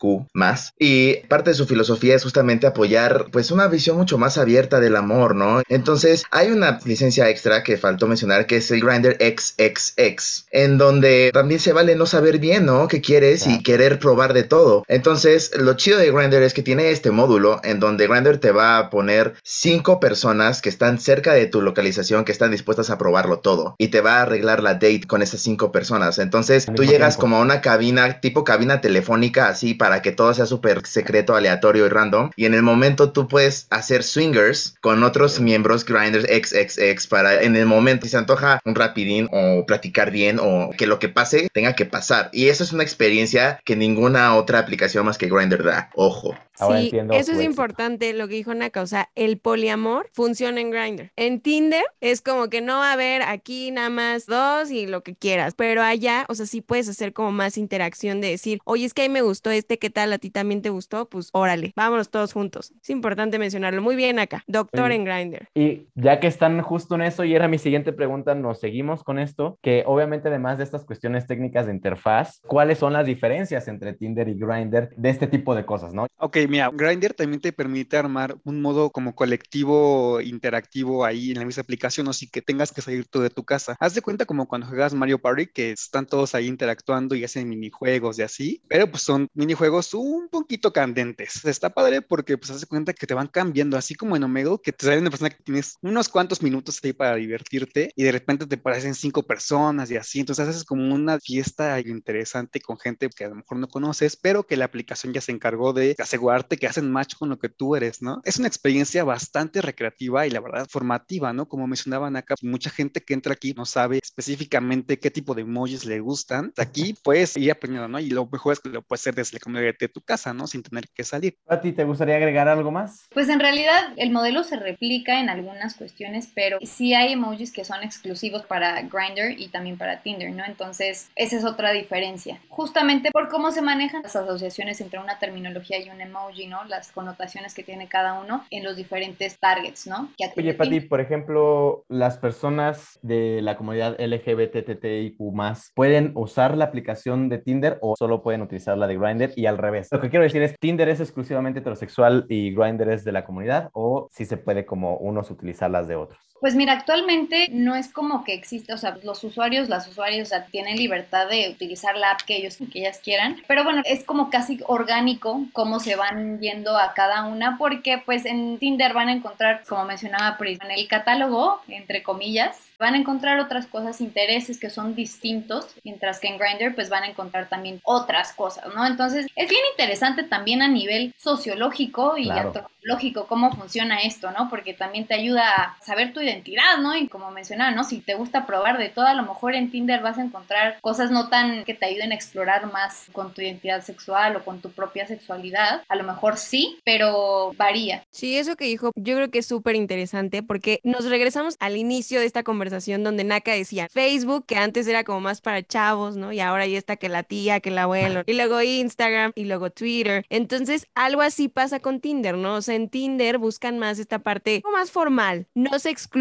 y parte de su filosofía es justamente apoyar pues una visión mucho más abierta del amor, ¿no? Entonces, hay una licencia extra que faltó mencionar, que es el Grinder XXX, en donde también se vale no saber bien, ¿no? ¿Qué quieres y querer probar de todo? Entonces, lo chido de Grinder es que tiene este módulo en donde Grinder te va a poner cinco personas que están cerca de tu localización, que están dispuestas a probarlo todo, y te va a arreglar la date con esas cinco personas. Entonces, tú llegas tiempo. como a una cabina, tipo cabina telefónica, así para que todo sea súper secreto, aleatorio y random. Y en el momento tú puedes hacer swingers con otros miembros Grinders XXX para en el momento si se antoja un rapidín o platicar bien o que lo que pase tenga que pasar. Y eso es una experiencia que ninguna otra aplicación más que Grinder da. Ojo. Ahora sí, entiendo eso es éxito. importante lo que dijo Naka, o sea, el poliamor funciona en Grindr. En Tinder es como que no va a haber aquí nada más dos y lo que quieras, pero allá, o sea, sí puedes hacer como más interacción de decir, oye, es que ahí me gustó este, ¿qué tal? ¿A ti también te gustó? Pues órale, vámonos todos juntos. Es importante mencionarlo. Muy bien acá, doctor en Grindr. Y ya que están justo en eso, y era mi siguiente pregunta, nos seguimos con esto, que obviamente además de estas cuestiones técnicas de interfaz, ¿cuáles son las diferencias entre Tinder y Grindr de este tipo de cosas, no? Ok, mira, Grindr también te permite armar un modo como colectivo interactivo ahí en la misma aplicación, o sí que tengas que salir tú de tu casa. Haz de cuenta como cuando juegas Mario Party, que están todos ahí interactuando y hacen minijuegos y así, pero pues son minijuegos un poquito candentes. Está padre porque pues haz de cuenta que te van cambiando, así como en Omegle, que te sale una persona que tienes unos cuantos minutos ahí para divertirte y de repente te parecen cinco personas y así, entonces haces como una fiesta interesante con gente que a lo mejor no conoces, pero que la aplicación ya se encargó de asegurarte que hacen match con lo que tú eres, ¿no? Es una experiencia bastante recreativa y la verdad formativa, ¿no? Como mencionaban acá, mucha gente que entra aquí no sabe específicamente qué tipo de emojis le gustan. Aquí puedes ir aprendiendo, ¿no? Y lo mejor es que lo puedes hacer desde la comodidad de tu casa, ¿no? Sin tener que salir. ¿A ti te gustaría agregar algo más? Pues en realidad el modelo se replica en algunas cuestiones, pero sí hay emojis que son exclusivos para Grindr y también para Tinder, ¿no? Entonces, esa es otra diferencia. Justamente por cómo se manejan las asociaciones entre una terminología y un emoji, ¿no? Las connotaciones que tiene cada uno en los diferentes targets, ¿no? Que Oye, Pati, por ejemplo, las personas de la comunidad LGBTTIQ+, ¿pueden usar la aplicación de Tinder o solo pueden utilizar la de Grindr? Y al revés. Lo que quiero decir es, ¿Tinder es exclusivamente heterosexual y Grindr es de la comunidad? ¿O si se puede como unos utilizar las de otros? Pues mira, actualmente no es como que existe, o sea, los usuarios, las usuarias, o sea, tienen libertad de utilizar la app que ellos, que ellas quieran, pero bueno, es como casi orgánico cómo se van yendo a cada una, porque pues en Tinder van a encontrar, como mencionaba Pris, en el catálogo, entre comillas, van a encontrar otras cosas, intereses que son distintos, mientras que en Grindr pues van a encontrar también otras cosas, ¿no? Entonces es bien interesante también a nivel sociológico y Claro. antropológico cómo funciona esto, ¿no? Porque también te ayuda a saber tu identidad, ¿no? Y como mencionaba, ¿no? Si te gusta probar de todo, a lo mejor en Tinder vas a encontrar cosas no tan que te ayuden a explorar más con tu identidad sexual o con tu propia sexualidad. A lo mejor sí, pero varía. Sí, eso que dijo, yo creo que es súper interesante porque nos regresamos al inicio de esta conversación donde Naka decía Facebook, que antes era como más para chavos, ¿no? Y ahora ya está que la tía, que el abuelo, y luego Instagram, y luego Twitter. Entonces, algo así pasa con Tinder, ¿no? O sea, en Tinder buscan más esta parte más formal. No se excluye,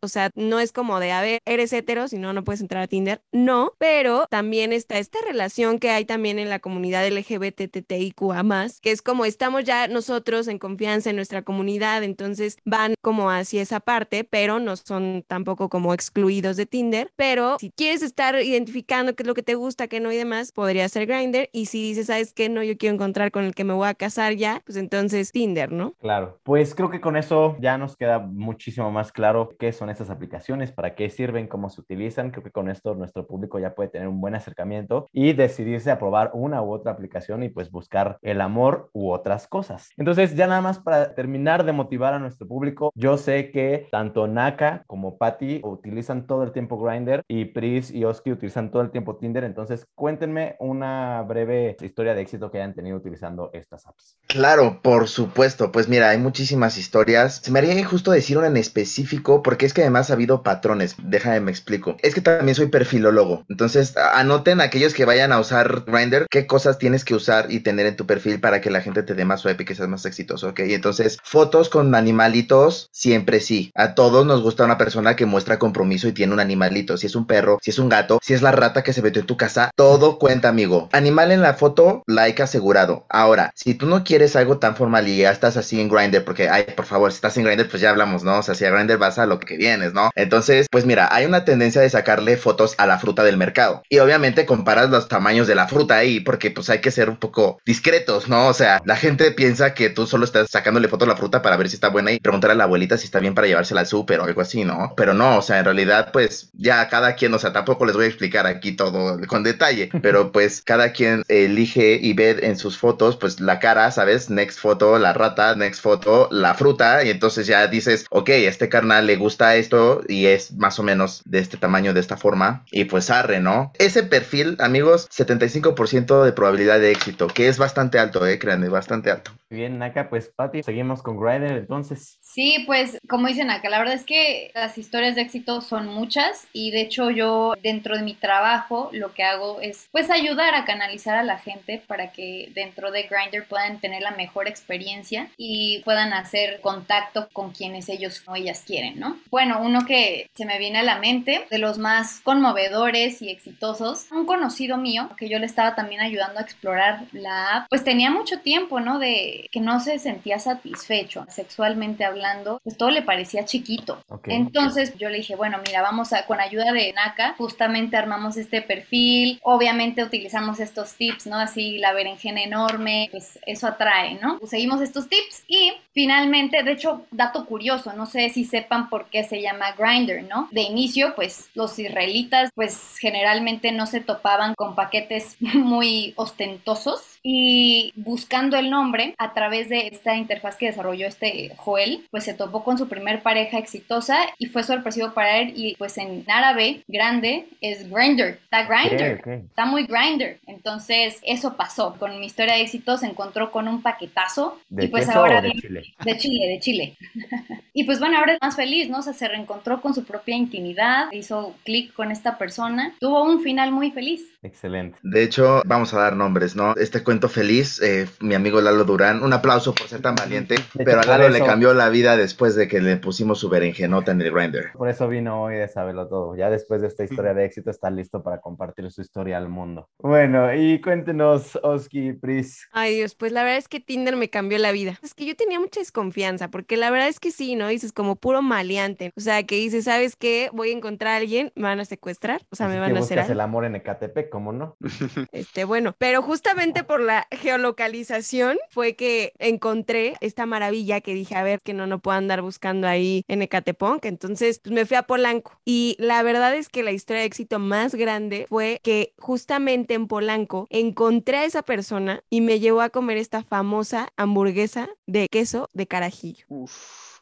o sea, no es como de, a eres hetero, si no, puedes entrar a Tinder. No, pero también está esta relación que hay también en la comunidad LGBTTIQA+, que es como estamos ya nosotros en confianza en nuestra comunidad, entonces van como hacia esa parte, pero no son tampoco como excluidos de Tinder, pero si quieres estar identificando qué es lo que te gusta, qué no y demás, podría ser Grindr, y si dices, ¿sabes qué? No, yo quiero encontrar con el que me voy a casar ya, pues entonces Tinder, ¿no? Claro, pues creo que con eso ya nos queda muchísimo más claro qué son estas aplicaciones, para qué sirven, cómo se utilizan. Creo que con esto nuestro público ya puede tener un buen acercamiento y decidirse a probar una u otra aplicación y pues buscar el amor u otras cosas. Entonces, ya nada más para terminar de motivar a nuestro público, yo sé que tanto Naka como Patty utilizan todo el tiempo Grindr y Pris y Oski utilizan todo el tiempo Tinder. Entonces, cuéntenme una breve historia de éxito que hayan tenido utilizando estas apps. Claro, por supuesto. Pues mira, hay muchísimas historias. Se me haría injusto decir una en específico porque es que además ha habido patrones. Déjame me explico. Es que también soy perfilólogo. Entonces, anoten aquellos que vayan a usar Grindr qué cosas tienes que usar y tener en tu perfil para que la gente te dé más swipe y que seas más exitoso, ¿ok? Entonces, fotos con animalitos, siempre sí. A todos nos gusta una persona que muestra compromiso y tiene un animalito. Si es un perro, si es un gato, si es la rata que se metió en tu casa, todo cuenta, amigo. Animal en la foto, like asegurado. Ahora, si tú no quieres algo tan formal y ya estás así en Grindr, porque, ay, por favor, si estás en Grindr, pues ya hablamos, ¿no? O sea, si a Grindr vas a lo que vienes, ¿no? Entonces, pues mira, hay una tendencia de sacarle fotos a la fruta del mercado. Y obviamente comparas los tamaños de la fruta ahí, porque pues hay que ser un poco discretos, ¿no? O sea, la gente piensa que tú solo estás sacándole fotos a la fruta para ver si está buena y preguntar a la abuelita si está bien para llevársela al súper o algo así, ¿no? Pero no, o sea, en realidad, pues ya cada quien, o sea, tampoco les voy a explicar aquí todo con detalle, pero pues cada quien elige y ve en sus fotos, pues la cara, ¿sabes? Next foto, la rata, next foto, la fruta, y entonces ya dices, ok, este carnal le gusta esto y es más o menos de este tamaño, de esta forma, y pues arre, ¿no? Ese perfil, amigos, 75% de probabilidad de éxito, que es bastante alto, eh, créanme, bastante alto. Bien, Naka, pues Pati, seguimos con Grindr entonces. Sí, pues como dicen acá, la verdad es que las historias de éxito son muchas y de hecho yo dentro de mi trabajo lo que hago es pues ayudar a canalizar a la gente para que dentro de Grindr puedan tener la mejor experiencia y puedan hacer contacto con quienes ellos o ellas quieren, ¿no? Bueno, uno que se me viene a la mente de los más conmovedores y exitosos, un conocido mío que yo le estaba también ayudando a explorar la app, pues tenía mucho tiempo, ¿no? De que no se sentía satisfecho sexualmente hablando pues todo le parecía chiquito. Entonces yo le dije, bueno, mira, vamos a, con ayuda de Naka, justamente armamos este perfil, obviamente utilizamos estos tips, ¿no? Así la berenjena enorme, pues eso atrae, ¿no? Pues seguimos estos tips y finalmente, de hecho, dato curioso, no sé si sepan por qué se llama Grinder, ¿no? De inicio, pues los israelitas, pues generalmente no se topaban con paquetes muy ostentosos y buscando el nombre a través de esta interfaz que desarrolló este Joel, pues se topó con su primer pareja exitosa y fue sorpresivo para él y pues en árabe grande es grinder, está grinder, está muy grinder. Entonces eso pasó. Con mi historia de éxito se encontró con un paquetazo ¿De y pues queso ahora o de chile? de Chile, de Chile. y pues bueno, ahora es más feliz, ¿no? O sea, se reencontró con su propia intimidad, hizo clic con esta persona, tuvo un final muy feliz. Excelente. De hecho, vamos a dar nombres, ¿no? Este cuento feliz, eh, mi amigo Lalo Durán, un aplauso por ser tan valiente, pero a Lalo le cambió la vida después de que le pusimos su berenjenota en el grinder. Por eso vino hoy de saberlo todo. Ya después de esta historia de éxito está listo para compartir su historia al mundo. Bueno, y cuéntenos, Oski, Pris. Ay Dios, pues la verdad es que Tinder me cambió la vida. Es que yo tenía mucha desconfianza, porque la verdad es que sí, ¿no? Dices como puro maleante. O sea, que dices, ¿sabes qué? Voy a encontrar a alguien, me van a secuestrar, o sea, Así me que van a hacer el amor en Ecatepec, ¿cómo no? Este, bueno, pero justamente por la geolocalización fue que encontré esta maravilla que dije, a ver, que no, no puedo andar buscando ahí en Ecatepec. Entonces, pues me fui a Polanco. Y la verdad es que la historia de éxito más grande fue que justamente en Polanco encontré a esa persona y me llevó a comer esta famosa hamburguesa de queso de carajillo. Uf.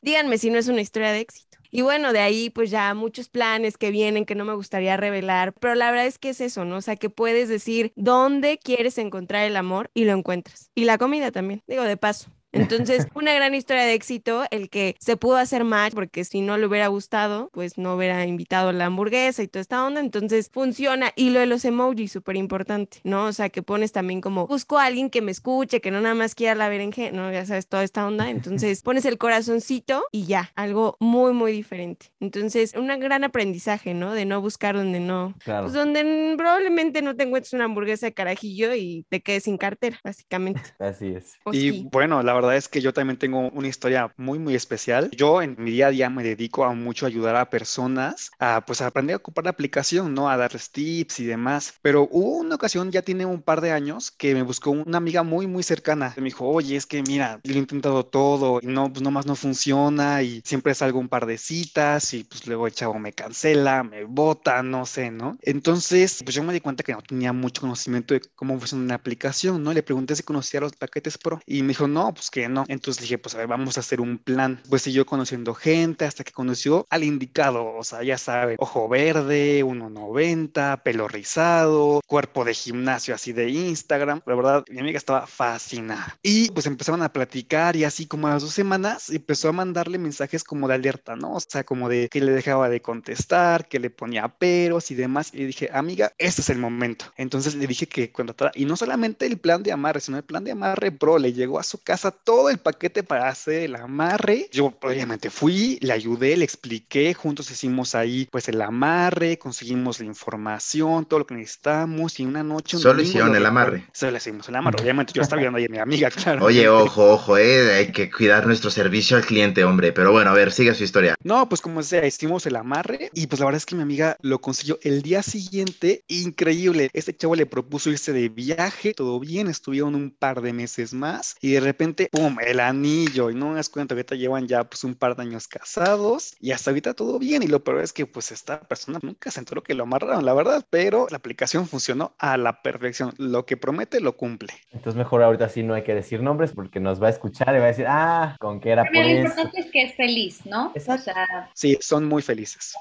Díganme si no es una historia de éxito. Y bueno, de ahí pues ya muchos planes que vienen que no me gustaría revelar, pero la verdad es que es eso, ¿no? O sea, que puedes decir dónde quieres encontrar el amor y lo encuentras. Y la comida también, digo de paso. Entonces, una gran historia de éxito, el que se pudo hacer match, porque si no le hubiera gustado, pues no hubiera invitado la hamburguesa y toda esta onda. Entonces, funciona. Y lo de los emojis, súper importante, ¿no? O sea, que pones también como, busco a alguien que me escuche, que no nada más quiera la berenjena, ¿no? Ya sabes, toda esta onda. Entonces, pones el corazoncito y ya, algo muy, muy diferente. Entonces, un gran aprendizaje, ¿no? De no buscar donde no, Claro. pues donde probablemente no te encuentres una hamburguesa de carajillo y te quedes sin cartera, básicamente. Así es. Y bueno, la verdad es que yo también tengo una historia muy, muy especial. Yo en mi día a día me dedico a mucho ayudar a personas a pues a aprender a ocupar la aplicación, ¿no? A darles tips y demás. Pero hubo una ocasión, ya tiene un par de años, que me buscó una amiga muy, muy cercana. Me dijo, oye, es que mira, lo he intentado todo y no, pues nomás no funciona y siempre salgo un par de citas y pues luego el chavo me cancela, me bota, no sé, ¿no? Entonces, pues yo me di cuenta que no tenía mucho conocimiento de cómo funciona una aplicación, ¿no? Le pregunté si conocía los paquetes pro y me dijo, no, pues que no. Entonces dije, pues a ver, vamos a hacer un plan. Pues siguió conociendo gente hasta que conoció al indicado, o sea, ya sabe, ojo verde, 1,90, pelo rizado, cuerpo de gimnasio así de Instagram. La verdad, mi amiga estaba fascinada. Y pues empezaron a platicar y así como a dos semanas empezó a mandarle mensajes como de alerta, ¿no? O sea, como de que le dejaba de contestar, que le ponía peros y demás. Y dije, amiga, este es el momento. Entonces le dije que contratara, y no solamente el plan de amarre, sino el plan de amarre pro, le llegó a su casa todo el paquete para hacer el amarre. Yo obviamente fui, le ayudé, le expliqué, juntos hicimos ahí pues el amarre, conseguimos la información, todo lo que necesitamos y una noche... un Solo hicieron el amarre. Solo hicimos el amarre, obviamente yo estaba viendo ahí a mi amiga, claro. Oye, ojo, ojo, eh, hay que cuidar nuestro servicio al cliente, hombre. Pero bueno, a ver, sigue su historia. No, pues como sea, hicimos el amarre y pues la verdad es que mi amiga lo consiguió el día siguiente, increíble. Este chavo le propuso irse de viaje, todo bien, estuvieron un par de meses más y de repente, ¡pum!, el anillo. Y no me das cuenta que ahorita llevan ya pues un par de años casados y hasta ahorita todo bien. Y lo peor es que pues esta persona nunca se enteró que lo amarraron, la verdad, pero la aplicación funcionó a la perfección. Lo que promete, lo cumple. Entonces mejor ahorita sí no hay que decir nombres porque nos va a escuchar y va a decir, ah, con qué era por Pero lo eso. importante es que es feliz, ¿no? Exacto. O sea, Sí, son muy felices.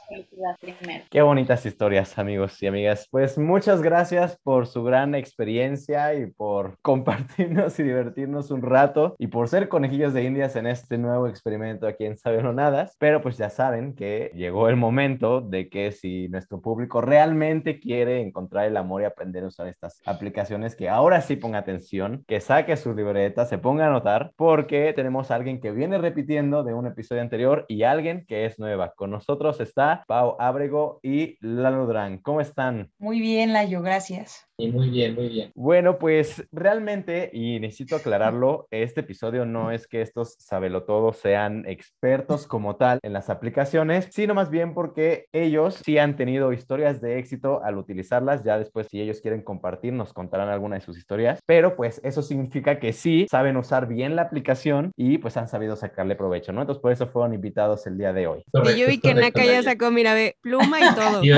primero. Qué bonitas historias, amigos y amigas. Pues muchas gracias por su gran experiencia y por compartirnos y divertirnos un rato y por ser conejillos de indias en este nuevo experimento aquí en Sabelonadas. Pero pues ya saben que llegó el momento de que si nuestro público realmente quiere encontrar el amor y aprender a usar estas aplicaciones, que ahora sí ponga atención, que saque su libreta, se ponga a anotar, porque tenemos a alguien que viene repitiendo de un episodio anterior y alguien que es nueva. Con nosotros está Pau Ábrego y Lalo Durán. ¿Cómo están? Muy bien, Layo, gracias. Y muy bien, muy bien. Bueno, pues realmente, y necesito aclararlo, este episodio no es que estos sabelotodos sean expertos como tal en las aplicaciones, sino más bien porque ellos sí han tenido historias de éxito al utilizarlas. Ya después, si ellos quieren compartir, nos contarán alguna de sus historias. Pero pues eso significa que sí saben usar bien la aplicación y pues han sabido sacarle provecho, ¿no? Entonces por eso fueron invitados el día de hoy. Que yo vi que Naka ya sacó, mira, ve, pluma y todo. Y y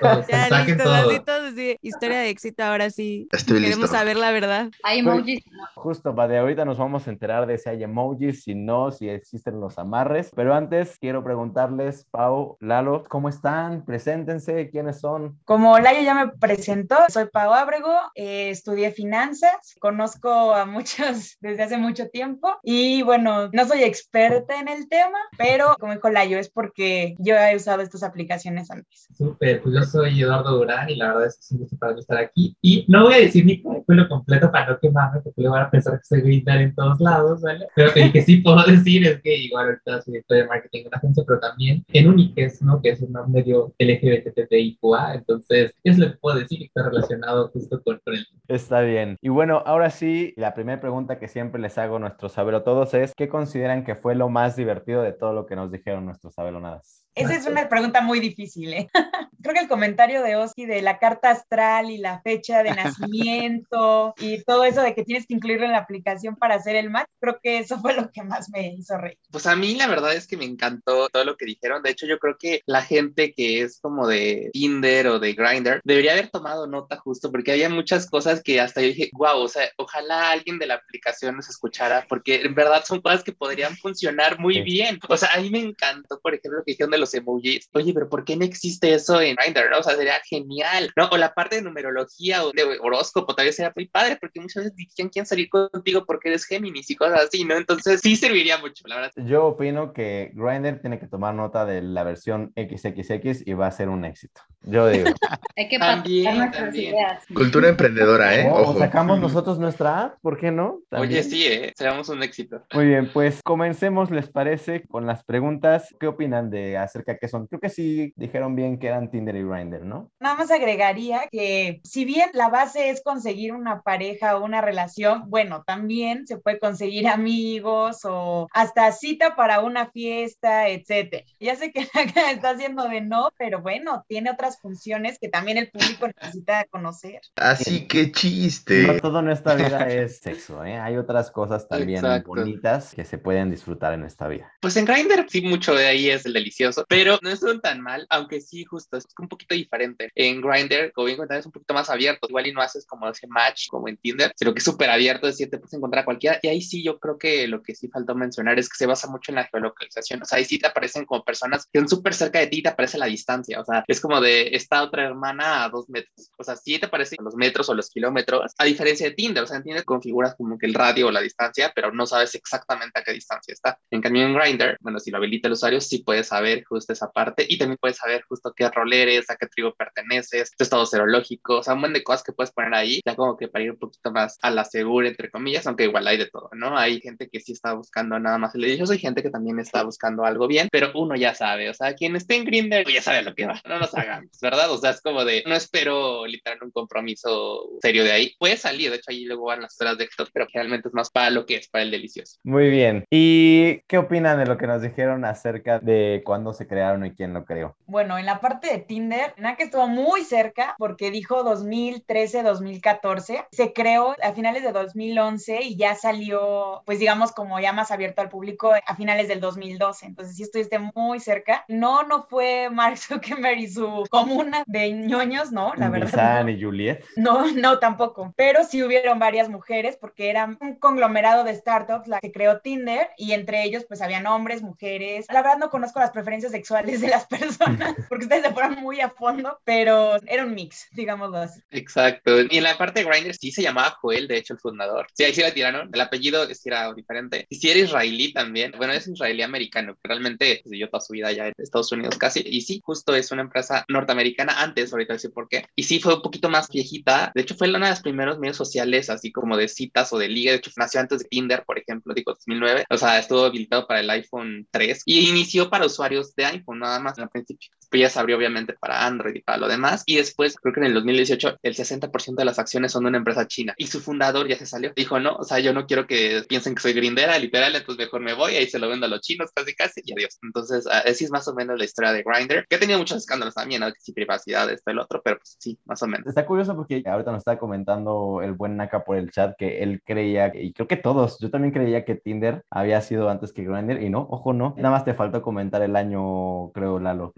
todo, Ya listo, todo. así todo, así, historia de éxito, ahora sí. Estoy Queremos listo. saber la verdad. Hay emojis, ¿no? Justo, va de ahorita nos vamos a enterar de si hay emojis, si no, si existen los amarres. Pero antes quiero preguntarles, Pau, Lalo, ¿cómo están? Preséntense, ¿quiénes son? Como Layo ya me presentó, soy Pau Ábrego, eh, estudié finanzas, conozco a muchos desde hace mucho tiempo y bueno, no soy experta en el tema, pero como dijo Layo, es porque yo he usado estas aplicaciones antes. Súper, pues yo soy Eduardo Durán y la verdad es que es un gusto para mí estar aquí. Y no voy a decir mi currículo completo para no quemarme, porque luego van a pensar que soy Grindr en lados, ¿vale? Pero que, que sí puedo decir es que igual ahorita soy director de marketing en una agencia, pero también en Uniques, ¿no? Que es un medio LGBTTIQA, entonces es lo que puedo decir y está relacionado justo con, con el Está bien. Y bueno, ahora sí, la primera pregunta que siempre les hago a nuestros sabelotodos es, ¿qué consideran que fue lo más divertido de todo lo que nos dijeron nuestros sabelonadas? Esa es una pregunta muy difícil, ¿eh? Creo que el comentario de Oski de la carta astral y la fecha de nacimiento y todo eso de que tienes que incluirlo en la aplicación para hacer el match, creo que eso fue lo que más me hizo reír. Pues a mí la verdad es que me encantó todo lo que dijeron. De hecho, yo creo que la gente que es como de Tinder o de Grindr debería haber tomado nota justo porque había muchas cosas que hasta yo dije, wow, o sea, ojalá alguien de la aplicación nos escuchara porque en verdad son cosas que podrían funcionar muy bien. O sea, a mí me encantó, por ejemplo, lo que dijeron de los emojis. Oye, pero ¿por qué no existe eso en Grindr? no? O sea, sería genial, ¿no? O la parte de numerología o de horóscopo también sería muy padre porque muchas veces dicen quieren salir contigo porque eres Géminis y cosas así, ¿no? Entonces sí serviría mucho, la verdad. Yo opino que Grindr tiene que tomar nota de la versión XXX y va a ser un éxito. Yo digo. Hay que También, nuestras también. ideas. Cultura emprendedora, ¿eh? O- o Ojo. sacamos nosotros nuestra app, ¿por qué no? Oye, sí, ¿eh? Seríamos un éxito. Muy bien, pues comencemos, ¿les parece? Con las preguntas. ¿Qué opinan de acerca de qué son? Creo que sí dijeron bien que eran Tinder y Grindr, ¿no? Nada más agregaría que si bien la base es conseguir una pareja o una relación, bueno, también se puede conseguir amigos o hasta cita para una fiesta, etcétera. Ya sé que acá está haciendo de no, pero bueno, tiene otras funciones que también el público necesita conocer. Así que No chiste. todo en esta vida es sexo, ¿eh? Hay otras cosas también Exacto. bonitas que se pueden disfrutar en esta vida. Pues en Grindr sí mucho de ahí es el delicioso, pero no son tan mal, aunque sí justo es un poquito diferente. En Grindr, como bien comentabas, es un poquito más abierto. Igual y no haces como ese match como en Tinder, sino que es súper abierto, es decir, te puedes encontrar a cualquiera. Y ahí sí yo creo que lo que sí faltó mencionar es que se basa mucho en la geolocalización. O sea, ahí sí te aparecen como personas que son súper cerca de ti y te aparece la distancia. O sea, es como de esta otra hermana a dos metros. O sea, sí te aparecen los metros o los kilómetros, a diferencia de Tinder. O sea, en Tinder configuras como que el radio o la distancia, pero no sabes exactamente a qué distancia está. En cambio, en Grindr, bueno, si lo habilita el usuario, sí puedes saber justo esa parte y también puedes saber justo qué rol eres, a qué tribu perteneces, tu estado serológico, o sea, un buen de cosas que puedes poner ahí, ya como que para ir un poquito más a la segura, entre comillas, aunque igual hay de todo, ¿no? Hay gente que sí está buscando nada más el delicioso y gente que también está buscando algo bien, pero uno ya sabe, o sea, quien esté en Grindr ya sabe lo que va, no nos hagamos, ¿verdad? O sea, es como de, no espero literal un compromiso serio de ahí, puede salir, de hecho ahí luego van las horas de esto, pero realmente es más para lo que es, para el delicioso. Muy bien. ¿Y qué opinan de lo que nos dijeron acerca de cuándo se crearon y quién lo creó? Bueno, en la parte de Tinder, Naka estuvo muy cerca porque dijo 2013, 2014. Se creó a finales de 2011 y ya salió, pues digamos, como ya más abierto al público a finales del 2012. Entonces sí estuviste muy cerca. No, no fue Mark Zuckerberg y su comuna de ñoños, no, la verdad. Nissan no. y Juliet. No, no tampoco. Pero sí hubieron varias mujeres porque era un conglomerado de startups la que creó Tinder y entre ellos pues habían hombres, mujeres. La verdad no conozco las preferencias sexuales de las personas porque ustedes se fueron muy a fondo, pero era un mix, digámoslo así. Exacto. Y en la parte de Grindr sí se llamaba Joel, de hecho, el fundador. Sí, ahí sí la tiraron. El apellido sí era diferente. Y sí era israelí también. Bueno, es israelí americano. Realmente pues, vivió toda su vida allá en Estados Unidos casi. Y sí, justo es una empresa norteamericana antes, ahorita decir por qué. Y sí fue un poquito más viejita. De hecho, fue una de los primeros medios sociales, así como de citas o de liga. De hecho, nació antes de Tinder, por ejemplo, digo 2009. O sea, estuvo habilitado para el iPhone 3 y inició para usuarios de iPhone nada más al principio. Después ya se abrió obviamente para Android y para lo demás. Y después, creo que en el 2018, el 60% de las acciones son de una empresa china. Y su fundador ya se salió. Dijo, no, o sea, yo no quiero que piensen que soy grindera, literal, entonces mejor me voy, ahí se lo vendo a los chinos casi casi y adiós. Entonces, uh, así es más o menos la historia de Grindr, que ha tenido muchos escándalos también, ¿no? Que sí, privacidad, esto y el otro, pero pues sí, más o menos. Está curioso porque ahorita nos está comentando el buen Naka por el chat que él creía, y creo que todos, yo también creía que Tinder había sido antes que Grindr, y no, ojo, no. Nada más te faltó comentar el año, creo, Lalo.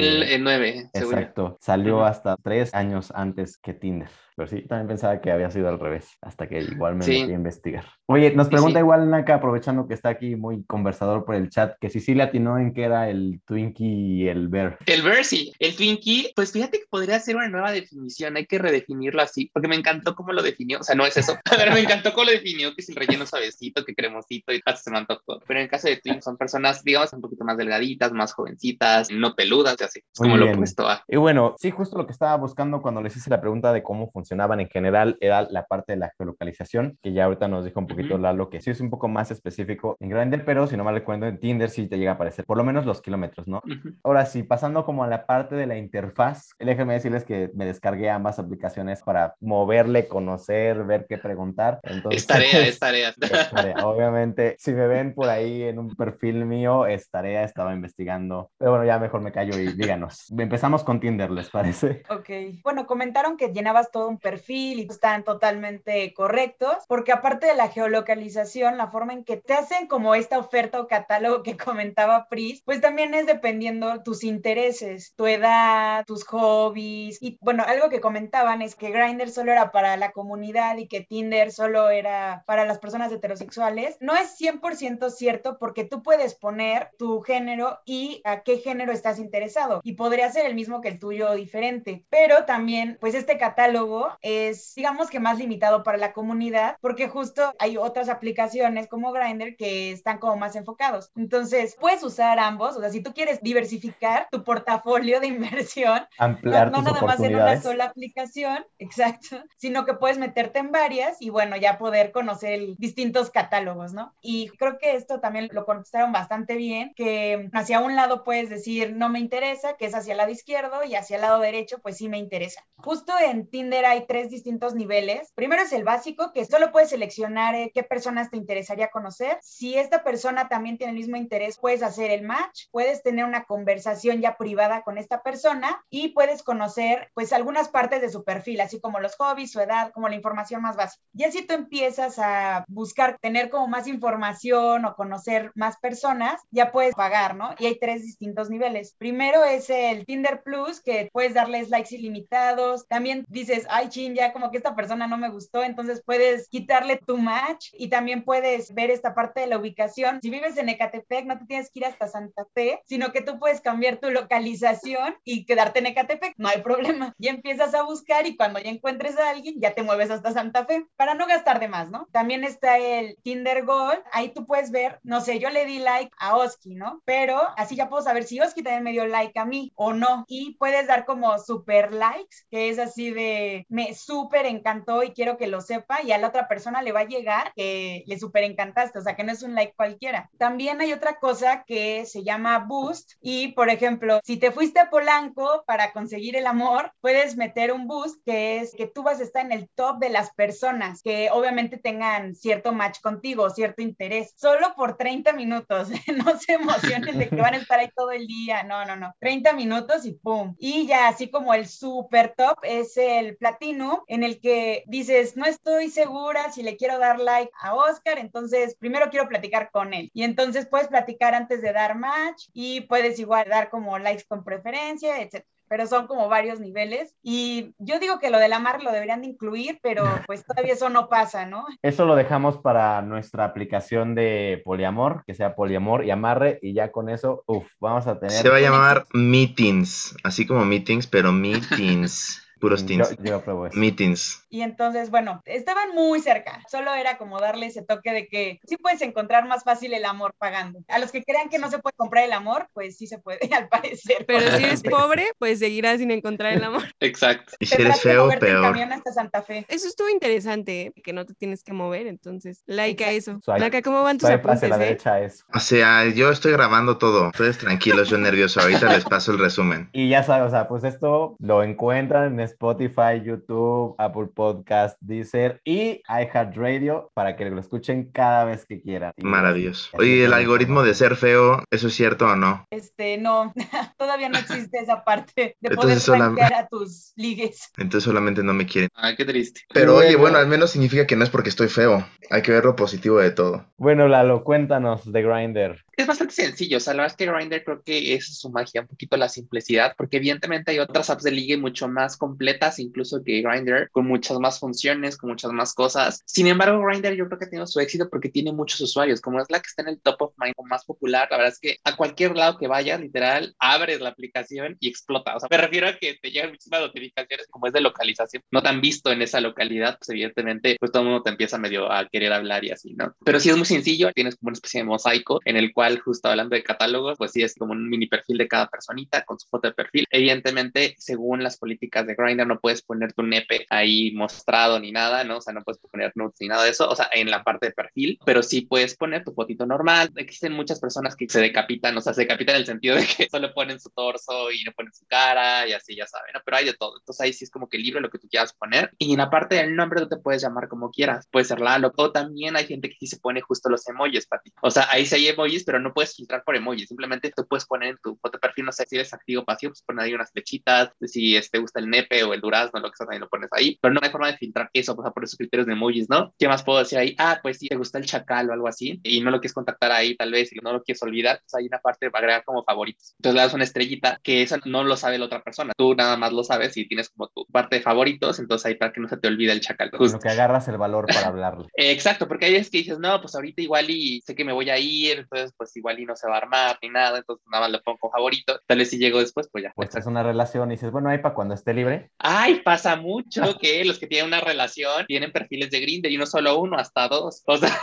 2009, seguro. Exacto, salió hasta tres años antes que Tinder. Pero sí, también pensaba que había sido al revés, hasta que igual me Sí. metí a investigar. Oye, nos Sí, pregunta sí. igual Naka, aprovechando que está aquí muy conversador por el chat, que si sí le atinó en qué era el Twinkie y el Bear. El Versi, el Twinkie, pues fíjate que podría ser una nueva definición, hay que redefinirlo así, porque me encantó cómo lo definió, o sea, no es eso, pero me encantó cómo lo definió, que es el relleno suavecito, que cremosito y hasta se me antojó. Pero en el caso de Twink son personas, digamos, un poquito más delgaditas, más jovencitas, no peludas, así, es como lo opuesto a. Y bueno, sí, justo lo que estaba buscando cuando les hice la pregunta de cómo funcionaban en general era la parte de la geolocalización, que ya ahorita nos dijo un poquito Ujú. Lalo, que sí es un poco más específico en Grindr, pero si no mal recuerdo en Tinder sí te llega a aparecer por lo menos los kilómetros, ¿no? Ujú. Ahora sí, pasando como a la parte de la interfaz, déjenme decirles que me descargué ambas aplicaciones para moverle, conocer, ver qué preguntar. Entonces, Es tarea, es tarea. es tarea. Obviamente, si me ven por ahí en un perfil mío, es tarea, estaba investigando. Pero bueno, ya mejor me callo y díganos. Empezamos con Tinder, ¿les parece? Ok. Bueno, comentaron que llenabas todo perfil y están totalmente correctos, porque aparte de la geolocalización, la forma en que te hacen como esta oferta o catálogo que comentaba Pris, pues también es dependiendo tus intereses, tu edad, tus hobbies. Y bueno, algo que comentaban es que Grindr solo era para la comunidad y que Tinder solo era para las personas heterosexuales. No es 100% cierto porque tú puedes poner tu género y a qué género estás interesado y podría ser el mismo que el tuyo o diferente, pero también pues este catálogo es digamos que más limitado para la comunidad porque justo hay otras aplicaciones como Grindr que están como más enfocados. Entonces, puedes usar ambos, o sea, si tú quieres diversificar tu portafolio de inversión, no, Ampliar no tus nada más en una sola aplicación, exacto, sino que puedes meterte en varias y bueno, ya poder conocer distintos catálogos, ¿no? Y creo que esto también lo contestaron bastante bien, que hacia un lado puedes decir no me interesa, que es hacia el lado izquierdo, y hacia el lado derecho, pues sí me interesa. Justo en Tinder hay hay tres distintos niveles. Primero es el básico, que solo puedes seleccionar eh, qué personas te interesaría conocer. Si esta persona también tiene el mismo interés, puedes hacer el match, puedes tener una conversación ya privada con esta persona y puedes conocer pues algunas partes de su perfil, así como los hobbies, su edad, como la información más básica. Y así tú empiezas a buscar tener como más información o conocer más personas, ya puedes pagar, ¿no? Y hay tres distintos niveles. Primero es el Tinder Plus, que puedes darles likes ilimitados. También dices, ay, chin, ya como que esta persona no me gustó, entonces puedes quitarle tu match y también puedes ver esta parte de la ubicación. Si vives en Ecatepec, no te tienes que ir hasta Santa Fe, sino que tú puedes cambiar tu localización y quedarte en Ecatepec, no hay problema. Y empiezas a buscar y cuando ya encuentres a alguien, ya te mueves hasta Santa Fe para no gastar de más, ¿no? También está el Tinder Gold, ahí tú puedes ver, no sé, yo le di like a Oski, ¿no? Pero así ya puedo saber si Oski también me dio like a mí o no. Y puedes dar como super likes, que es así de, me súper encantó y quiero que lo sepa y a la otra persona le va a llegar que le súper encantaste, o sea, que no es un like cualquiera. También hay otra cosa que se llama boost y, por ejemplo, si te fuiste a Polanco para conseguir el amor, puedes meter un boost que es que tú vas a estar en el top de las personas que obviamente tengan cierto match contigo, cierto interés, solo por 30 minutos. no se emocionen de que van a estar ahí todo el día, no, no, no. 30 minutos y pum. Y ya así como el super top es el platino en el que dices, no estoy segura si le quiero dar like a Oscar, entonces primero quiero platicar con él. Y entonces puedes platicar antes de dar match y puedes igual dar como likes con preferencia, etc pero son como varios niveles. Y yo digo que lo del amar lo deberían de incluir, pero pues todavía eso no pasa, ¿no? Eso lo dejamos para nuestra aplicación de poliamor, que sea poliamor y amarre, y ya con eso, uff, vamos a tener... Se va a llamar Meetings, así como Meetings, pero Meetings. Puros teens. Yo, yo apruebo eso. Meetings. Y entonces, bueno, estaban muy cerca. Solo era como darle ese toque de que sí puedes encontrar más fácil el amor pagando. A los que crean que no se puede comprar el amor, pues sí se puede, al parecer. Pero si eres pobre, pues seguirás sin encontrar el amor. Exacto. Y si eres feo, moverte en peor. camión hasta Santa Fe. Eso estuvo interesante, ¿eh? que no te tienes que mover, entonces, like a eso. Swipe. Naka, ¿cómo van tus apuntes, hacia la eh? derecha eso. O sea, yo estoy grabando todo. Ustedes tranquilos, yo nervioso. Ahorita les paso el resumen. Y ya sabes, o sea, pues esto lo encuentran en Spotify, YouTube, Apple Podcast, Deezer y iHeartRadio para que lo escuchen cada vez que quieran. Maravilloso. Oye, el algoritmo de ser feo, ¿eso es cierto o no? Este, no, todavía no existe esa parte de poder Entonces, sola- rankear a tus ligues. Entonces solamente no me quieren. Ay, qué triste. Pero oye, Bueno. al menos significa que no es porque estoy feo. Hay que ver lo positivo de todo. Bueno, Lalo, cuéntanos de Grindr. Es bastante sencillo, o sea, la verdad es que Grindr creo que es su magia, un poquito la simplicidad, porque evidentemente hay otras apps de ligue mucho más completas, incluso que Grindr, con muchas más funciones, con muchas más cosas. Sin embargo, Grindr yo creo que ha tenido su éxito porque tiene muchos usuarios, como es la que está en el top of mind más popular, la verdad es que a cualquier lado que vayas, literal, abres la aplicación y explota. O sea, me refiero a que te llegan muchísimas notificaciones como es de localización, no te han visto en esa localidad, pues evidentemente, pues todo el mundo te empieza medio a querer hablar y así, ¿no? Pero sí es muy sencillo, tienes como una especie de mosaico en el cual, justo hablando de catálogos, pues sí es como un mini perfil de cada personita con su foto de perfil. Evidentemente, según las políticas de Grindr, no puedes poner tu nepe ahí mostrado ni nada, ¿no? O sea, no puedes poner nudes ni nada de eso, o sea, en la parte de perfil, pero sí puedes poner tu fotito normal. Existen muchas personas que se decapitan, o sea, se decapitan en el sentido de que solo ponen su torso y no ponen su cara y así, ya saben, ¿no? Pero hay de todo. Entonces ahí sí es como que libre lo que tú quieras poner. Y en la parte del nombre tú te puedes llamar como quieras. Puede ser Lalo. O también hay gente que sí se pone justo los emojis para ti. O sea, ahí sí hay emojis, pero no puedes filtrar por emojis. Simplemente tú puedes poner en tu foto de perfil, no sé si eres activo o pasivo, pues poner ahí unas flechitas. Si te gusta el nepe o el durazno, lo que sea, también lo pones ahí. Pero no hay forma de filtrar eso, o sea, por esos criterios de emojis, ¿no? ¿Qué más puedo decir ahí? Ah, pues si te gusta el chacal o algo así y no lo quieres contactar ahí, tal vez, y no lo quieres olvidar, pues hay una parte para agregar como favoritos. Entonces le das una estrellita que eso no lo sabe la otra persona. Tú nada más lo sabes y tienes como tu parte de favoritos, entonces ahí para que no se te olvide el chacal. Justo. lo que agarras el valor para hablarle. Eh, Exacto, porque hay veces que dices, no, pues ahorita igual y sé que me voy a ir, entonces pues igual y no se va a armar ni nada, entonces nada más lo pongo favorito. Tal vez si llego después, pues ya. Pues es una relación y dices, bueno, ahí para cuando esté libre. Ay, pasa mucho que los que tienen una relación tienen perfiles de Grindr y no solo uno, hasta dos. O sea,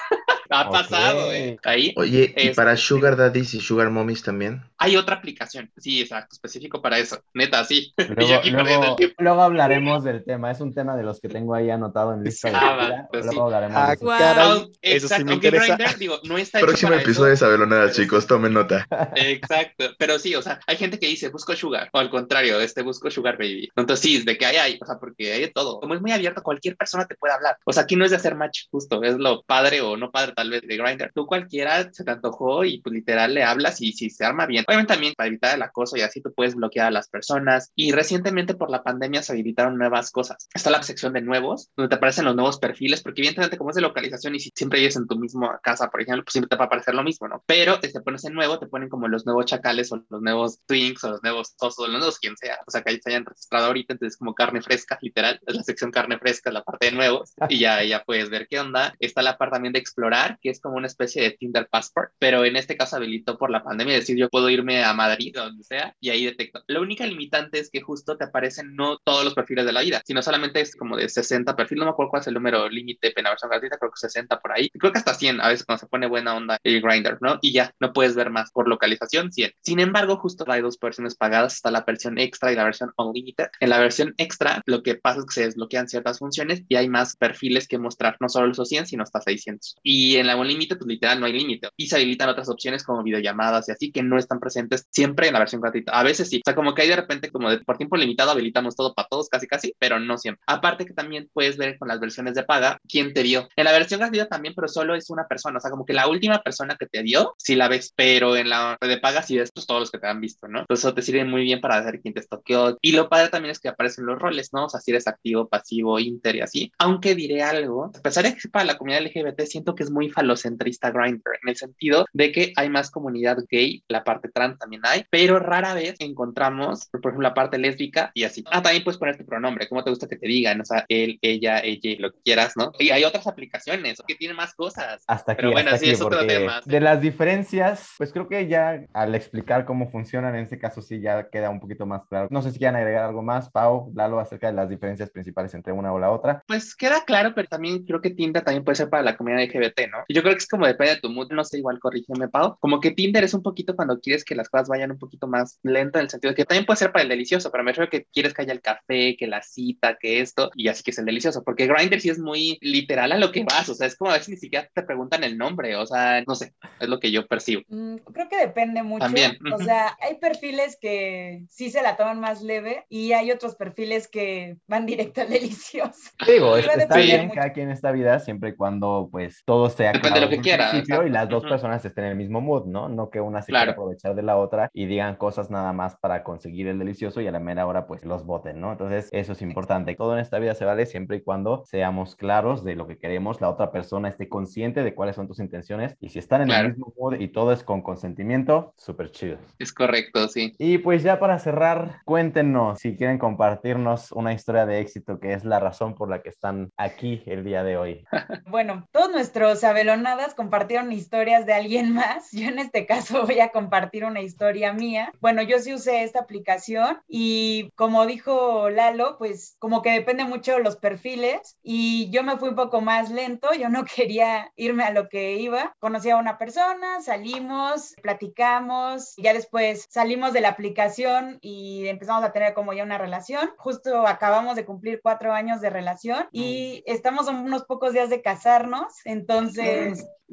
Ha pasado, eh. Ahí Oye, ¿y Es- para Sugar Daddies y Sugar Mommies también? hay otra aplicación. Sí, exacto, específico para eso. Neta, sí. Luego, hablaremos del tema. Es un tema de los que tengo ahí anotado en lista de Ah, pues Luego sí. hablaremos Ah, de eso. Guau. caray. Eso sí exacto, me aunque interesa. Grindr, digo, no está hecho Próximo episodio de eso. Sabelonadas, chicos, tomen nota. Exacto, pero sí, o sea, hay gente que dice busco sugar, o al contrario, este busco sugar baby. Entonces sí, de que hay, hay, o sea, porque hay de todo. Como es muy abierto, cualquier persona te puede hablar. O sea, aquí no es de hacer match, justo, es lo padre o no padre tal vez de Grindr. Tú cualquiera se te antojó y pues literal le hablas y si se arma bien. Obviamente también para evitar el acoso y así tú puedes bloquear a las personas. Y recientemente por la pandemia se habilitaron nuevas cosas. Está la sección de nuevos, donde te aparecen los nuevos perfiles, porque evidentemente como es de localización y si siempre vives en tu misma casa, por ejemplo, pues siempre te va a aparecer lo mismo, ¿no? Pero te pones en nuevo, te ponen como los nuevos chacales o los nuevos twinks o los nuevos osos los nuevos quien sea. O sea, que ahí se hayan registrado ahorita, entonces como carne fresca, literal. Es la sección carne fresca, la parte de nuevos. Y ya, ya puedes ver qué onda. Está la parte también de explorar, que es como una especie de Tinder Passport, pero en este caso habilitó por la pandemia, es decir, yo puedo irme a Madrid o donde sea y ahí detecto. La única limitante es que justo te aparecen no todos los perfiles de la vida, sino solamente es como de 60 perfiles, no me acuerdo cuál es el número límite en la versión gratuita, creo que 60 por ahí, creo que hasta 100 a veces cuando se pone buena onda el grinder, ¿no? Y ya, no puedes ver más por localización, 100. Sin embargo, justo hay dos versiones pagadas, está la versión extra y la versión unlimited. En la versión extra, lo que pasa es que se desbloquean ciertas funciones y hay más perfiles que mostrar, no solo esos 100, sino hasta 600. Y en la unlimited, pues literal no hay límite. Y se habilitan otras opciones como videollamadas y así que no están presentes siempre en la versión gratuita. A veces sí. O sea, como que hay de repente como de por tiempo limitado habilitamos todo para todos casi casi, pero no siempre. Aparte que también puedes ver con las versiones de paga quién te dio. En la versión gratuita también, pero solo es una persona. O sea, como que la última persona que te dio, sí la ves, pero en la de paga sí ves pues, todos los que te han visto, ¿no? Entonces eso te sirve muy bien para ver quién te estoqueó. Y lo padre también es que aparecen los roles, ¿no? O sea, si eres activo, pasivo, inter y así. Aunque diré algo, a pesar de que para la comunidad LGBT siento que es muy falocentrista Grindr, en el sentido de que hay más comunidad gay, la parte trans también hay, pero rara vez encontramos, por ejemplo, la parte lésbica y así. Ah, también puedes poner tu pronombre, cómo te gusta que te digan, o sea, él, ella, ella, lo que quieras, ¿no? Y hay otras aplicaciones que tienen más cosas. Hasta aquí, Pero bueno, hasta sí, aquí, es otro tema. de las diferencias, pues creo que ya al explicar cómo funcionan, en este caso sí ya queda un poquito más claro. No sé si quieren agregar algo más, Pau, Lalo, acerca de las diferencias principales entre una o la otra. Pues queda claro, pero también creo que Tinder también puede ser para la comunidad LGBT, ¿no? Yo creo que es como depende de tu mood, no sé, igual corrígeme, Pau. Como que Tinder es un poquito cuando quieres que las cosas vayan un poquito más lento, en el sentido de que también puede ser para el delicioso, pero me refiero que quieres que haya el café, que la cita, que esto, y así que es el delicioso, porque Grindr sí es muy literal a lo que vas, o sea, es como a veces ni siquiera te preguntan el nombre, o sea, no sé, es lo que yo percibo. Mm, Creo que depende mucho. También, O sea, hay perfiles que sí se la toman más leve y hay otros perfiles que van directo al delicioso. Digo, está bien mucho. cada quien en esta vida, siempre y cuando pues todo sea Depende de lo que quiera, principio y las dos personas estén en el mismo mood, ¿no? No que una se Claro. quiera aprovechar de la otra y digan cosas nada más para conseguir el delicioso y a la mera hora pues los voten, ¿no? Entonces eso es importante. Todo en esta vida se vale siempre y cuando seamos claros de lo que queremos, la otra persona esté consciente de cuáles son tus intenciones y si están en Claro. el mismo mood y todo es con consentimiento, súper chido. Es correcto, sí. Y pues ya para cerrar, cuéntenos si quieren compartirnos una historia de éxito que es la razón por la que están aquí el día de hoy. Bueno, todos nuestros abelonadas compartieron historias de alguien más. Yo en este caso voy a compartir una historia mía. Bueno, yo sí usé esta aplicación y como dijo Lalo, pues como que depende mucho de los perfiles y yo me fui un poco más lento. Yo no quería irme a lo que iba. Conocí a una persona, salimos, platicamos, ya después salimos de la aplicación y empezamos a tener como ya una relación. Justo acabamos de cumplir cuatro años de relación y estamos a unos pocos días de casarnos, entonces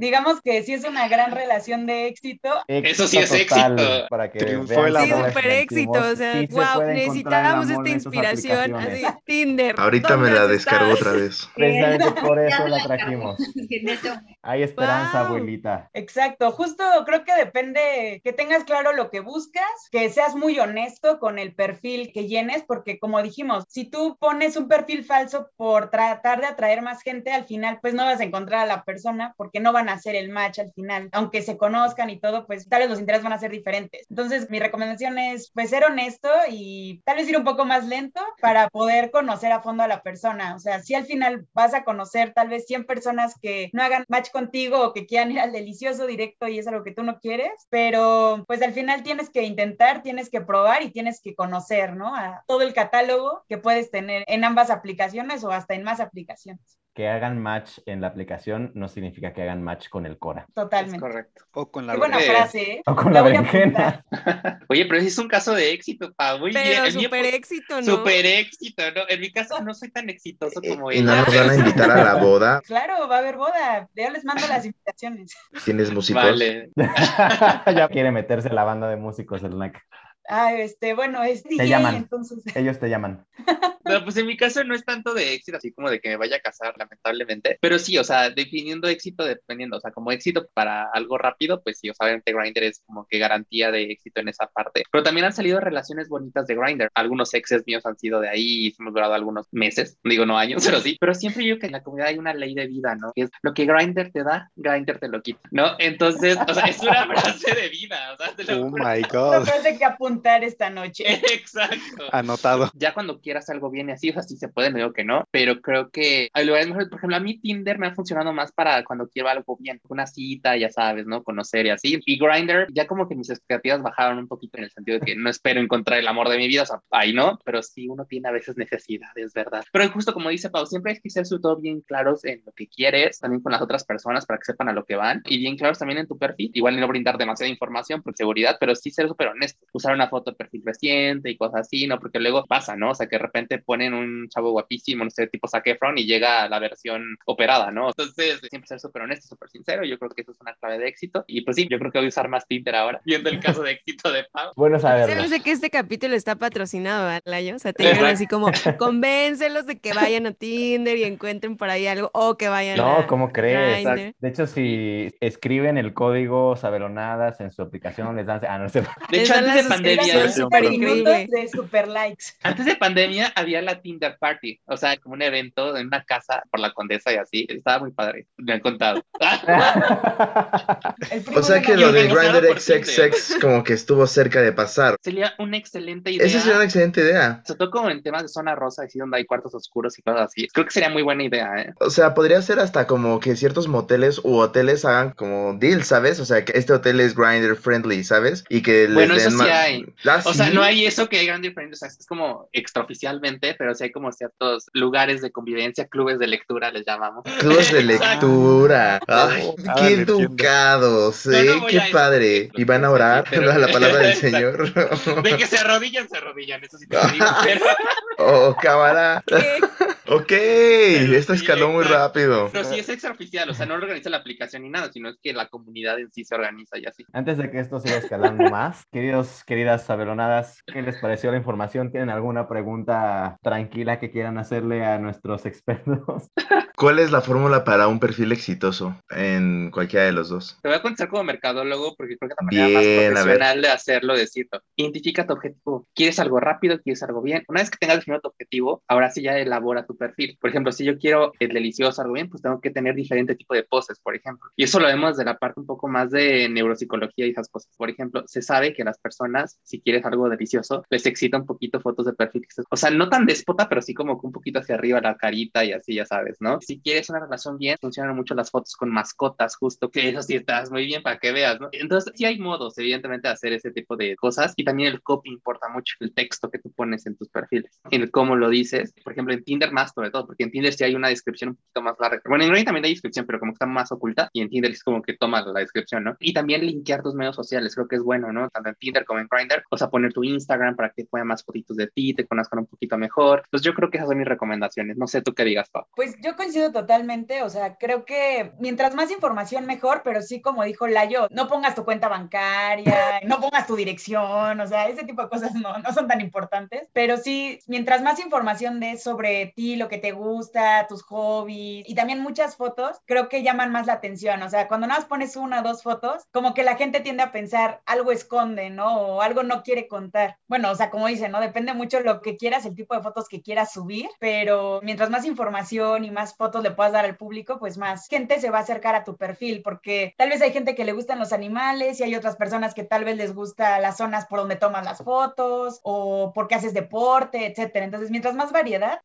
digamos que sí es una gran relación de éxito. Eso sí es total, éxito. Para que Triunfó el Sí, amor. les súper éxito. O sea, Sí se wow, necesitábamos esta inspiración. Así. Tinder. Ahorita me ¿dónde la descargo otra vez. Precisamente por eso la trajimos. Hay esperanza, Wow. abuelita. Exacto, justo creo que depende que tengas claro lo que buscas, que seas muy honesto con el perfil que llenes, porque como dijimos, si tú pones un perfil falso por tratar de atraer más gente, al final pues no vas a encontrar a la persona porque no van a hacer el match al final, aunque se conozcan y todo, pues tal vez los intereses van a ser diferentes. Entonces mi recomendación es pues ser honesto y tal vez ir un poco más lento para poder conocer a fondo a la persona. O sea, si al final vas a conocer tal vez 100 personas que no hagan match contigo o que quieran ir al delicioso directo y es algo que tú no quieres, pero pues al final tienes que intentar, tienes que probar y tienes que conocer, ¿no? A todo el catálogo que puedes tener en ambas aplicaciones o hasta en más aplicaciones. Que hagan match en la aplicación no significa que hagan match con el Cora. Es Totalmente. correcto. O con la frase, ¿eh? O con La berenjena. Oye, pero es un caso de éxito, Pau. Muy bien. Mío fue éxito, ¿no? Súper éxito, ¿no? En mi caso no soy tan exitoso como Y no nos van a invitar a la boda. Claro, va a haber boda. Ya les mando las invitaciones. Tienes músicos. Vale. ya quiere meterse la banda de músicos el NAC. Ah, este, bueno, es DJ, llaman. entonces. Ellos te llaman. No, pues en mi caso no es tanto de éxito, así como de que me vaya a casar, lamentablemente. Pero sí, o sea, definiendo éxito, dependiendo, o sea, como éxito para algo rápido, pues sí, o sea, obviamente Grindr es como que garantía de éxito en esa parte. Pero también han salido relaciones bonitas de Grindr. Algunos exes míos han sido de ahí y hemos durado algunos meses, digo no años, pero sí. Pero siempre yo que en la comunidad hay una ley de vida, ¿no? Que es lo que Grindr te da, Grindr te lo quita, ¿no? Entonces, o sea, es una frase de vida, o sea, te lo Oh my Una god. frase que apuntar esta noche. Exacto. Anotado. ya cuando quieras algo bien y así, o sea, sí se puede, no digo que no, pero creo que hay lugares mejores, por ejemplo, a mí Tinder me ha funcionado más para cuando quiero algo bien, una cita, ya sabes, ¿no? Conocer y así. Y Grindr, ya como que mis expectativas bajaron un poquito en el sentido de que no espero encontrar el amor de mi vida, o sea, ahí no, pero sí uno tiene a veces necesidades, ¿verdad? Pero justo como dice Pau, siempre hay que ser sobre todo bien claros en lo que quieres, también con las otras personas para que sepan a lo que van y bien claros también en tu perfil, igual no brindar demasiada información por seguridad, pero sí ser súper honesto, usar una foto de perfil reciente y cosas así, ¿no? Porque luego pasa, ¿no? O sea, que de repente ponen un chavo guapísimo, no sé, tipo Zac Efron y llega a la versión operada, ¿no? Entonces, siempre ser súper honesto, súper sincero, yo creo que eso es una clave de éxito y pues sí, yo creo que voy a usar más Tinder ahora, viendo el caso de éxito de Pau. Bueno saberlo. Sabes de que este capítulo está patrocinado, ¿verdad, Layo? O sea, te digan así como, convéncelos de que vayan a Tinder y encuentren por ahí algo, o que vayan No, a ¿cómo crees? Grindr. De hecho, si escriben el código Sabelonadas en su aplicación, les dan... Ah, no sé. De hecho, antes de Es pandemia, super increíble. de super likes. Antes de pandemia había la Tinder Party, o sea, como un evento en una casa por la condesa y así. Estaba muy padre, me han contado. O sea que lo de Grindr. XXX como que estuvo cerca de pasar. Sería una excelente idea. Esa sería una excelente idea. Sobre todo como en temas de zona rosa, así donde hay cuartos oscuros y cosas así. Creo que sería muy buena idea, ¿eh? O sea, podría ser hasta como que ciertos moteles u hoteles hagan como deals, ¿sabes? O sea, que este hotel es Grindr friendly, ¿sabes? Y que les Bueno, den eso sí ma- Ah, O sea, no hay eso que hay gran diferencia, o sea, es como extraoficialmente, pero sí hay como ciertos lugares de convivencia, clubes de lectura, les llamamos. Clubes de lectura. Ay, Ah, qué educados, ¿eh? no qué eso, padre. Y van a orar Sí, pero- a la palabra del. Señor. De que se arrodillan, se arrodillan, eso sí te lo digo. Pero, oh, cámara. ¿Qué? Ok, esto sí, escaló muy exacto. rápido. pero sí es extraoficial, o sea, no lo organiza la aplicación ni nada, sino es que la comunidad en sí se organiza y así. Antes de que esto siga escalando más, queridos, queridas sabelonadas, ¿qué les pareció la información? ¿Tienen alguna pregunta tranquila que quieran hacerle a nuestros expertos? ¿Cuál es la fórmula para un perfil exitoso en cualquiera de los dos? Te voy a contestar como mercadólogo porque creo que es la manera Bien, más profesional de hacerlo, decirlo. Identifica tu objetivo. ¿Quieres algo rápido? ¿Quieres algo bien? Una vez que tengas definido tu objetivo, ahora sí ya elabora tu perfil. Por ejemplo, si yo quiero el delicioso, bien, pues tengo que tener diferente tipo de poses, por ejemplo. Y eso lo vemos de la parte un poco más de neuropsicología y esas cosas. Por ejemplo, se sabe que las personas, si quieres algo delicioso, les excita un poquito fotos de perfil. O sea, no tan déspota, pero sí como que un poquito hacia arriba la carita y así, ya sabes, ¿no? Si quieres una relación bien, funcionan mucho las fotos con mascotas, justo, que eso sí estás muy bien para que veas, ¿no? Entonces, sí hay modos, evidentemente, de hacer ese tipo de cosas y también el copy importa mucho, el texto que tú pones en tus perfiles, en cómo lo dices, por ejemplo, en Tinder más sobre todo, porque en Tinder sí hay una descripción un poquito más larga. Bueno, en Grindr también hay descripción, pero como que está más oculta y en Tinder es como que toma la descripción, ¿no? Y también linkear tus medios sociales, creo que es bueno, ¿no? Tanto en Tinder como en Grindr, o sea, poner tu Instagram para que puedan más fotitos de ti, te conozcan un poquito mejor. Entonces, yo creo que esas son mis recomendaciones. No sé tú qué digas, Pau. Pues yo coincido totalmente, o sea, creo que mientras más información mejor, pero sí como dijo Layo, no pongas tu cuenta bancaria, no pongas tu dirección, o sea, ese tipo de cosas no, no son tan importantes, pero sí, mientras más información des sobre ti, lo que te gusta, tus hobbies y también muchas fotos, creo que llaman más la atención, o sea, cuando nada más pones una o dos fotos, como que la gente tiende a pensar algo esconde, ¿no? O algo no quiere contar. Bueno, o sea, como dicen, ¿no? Depende mucho lo que quieras, el tipo de fotos que quieras subir, pero mientras más información y más fotos le puedas dar al público, pues más gente se va a acercar a tu perfil, porque tal vez hay gente que le gustan los animales y hay otras personas que tal vez les gusta las zonas por donde tomas las fotos o porque haces deporte, etcétera. Entonces, mientras más variedad,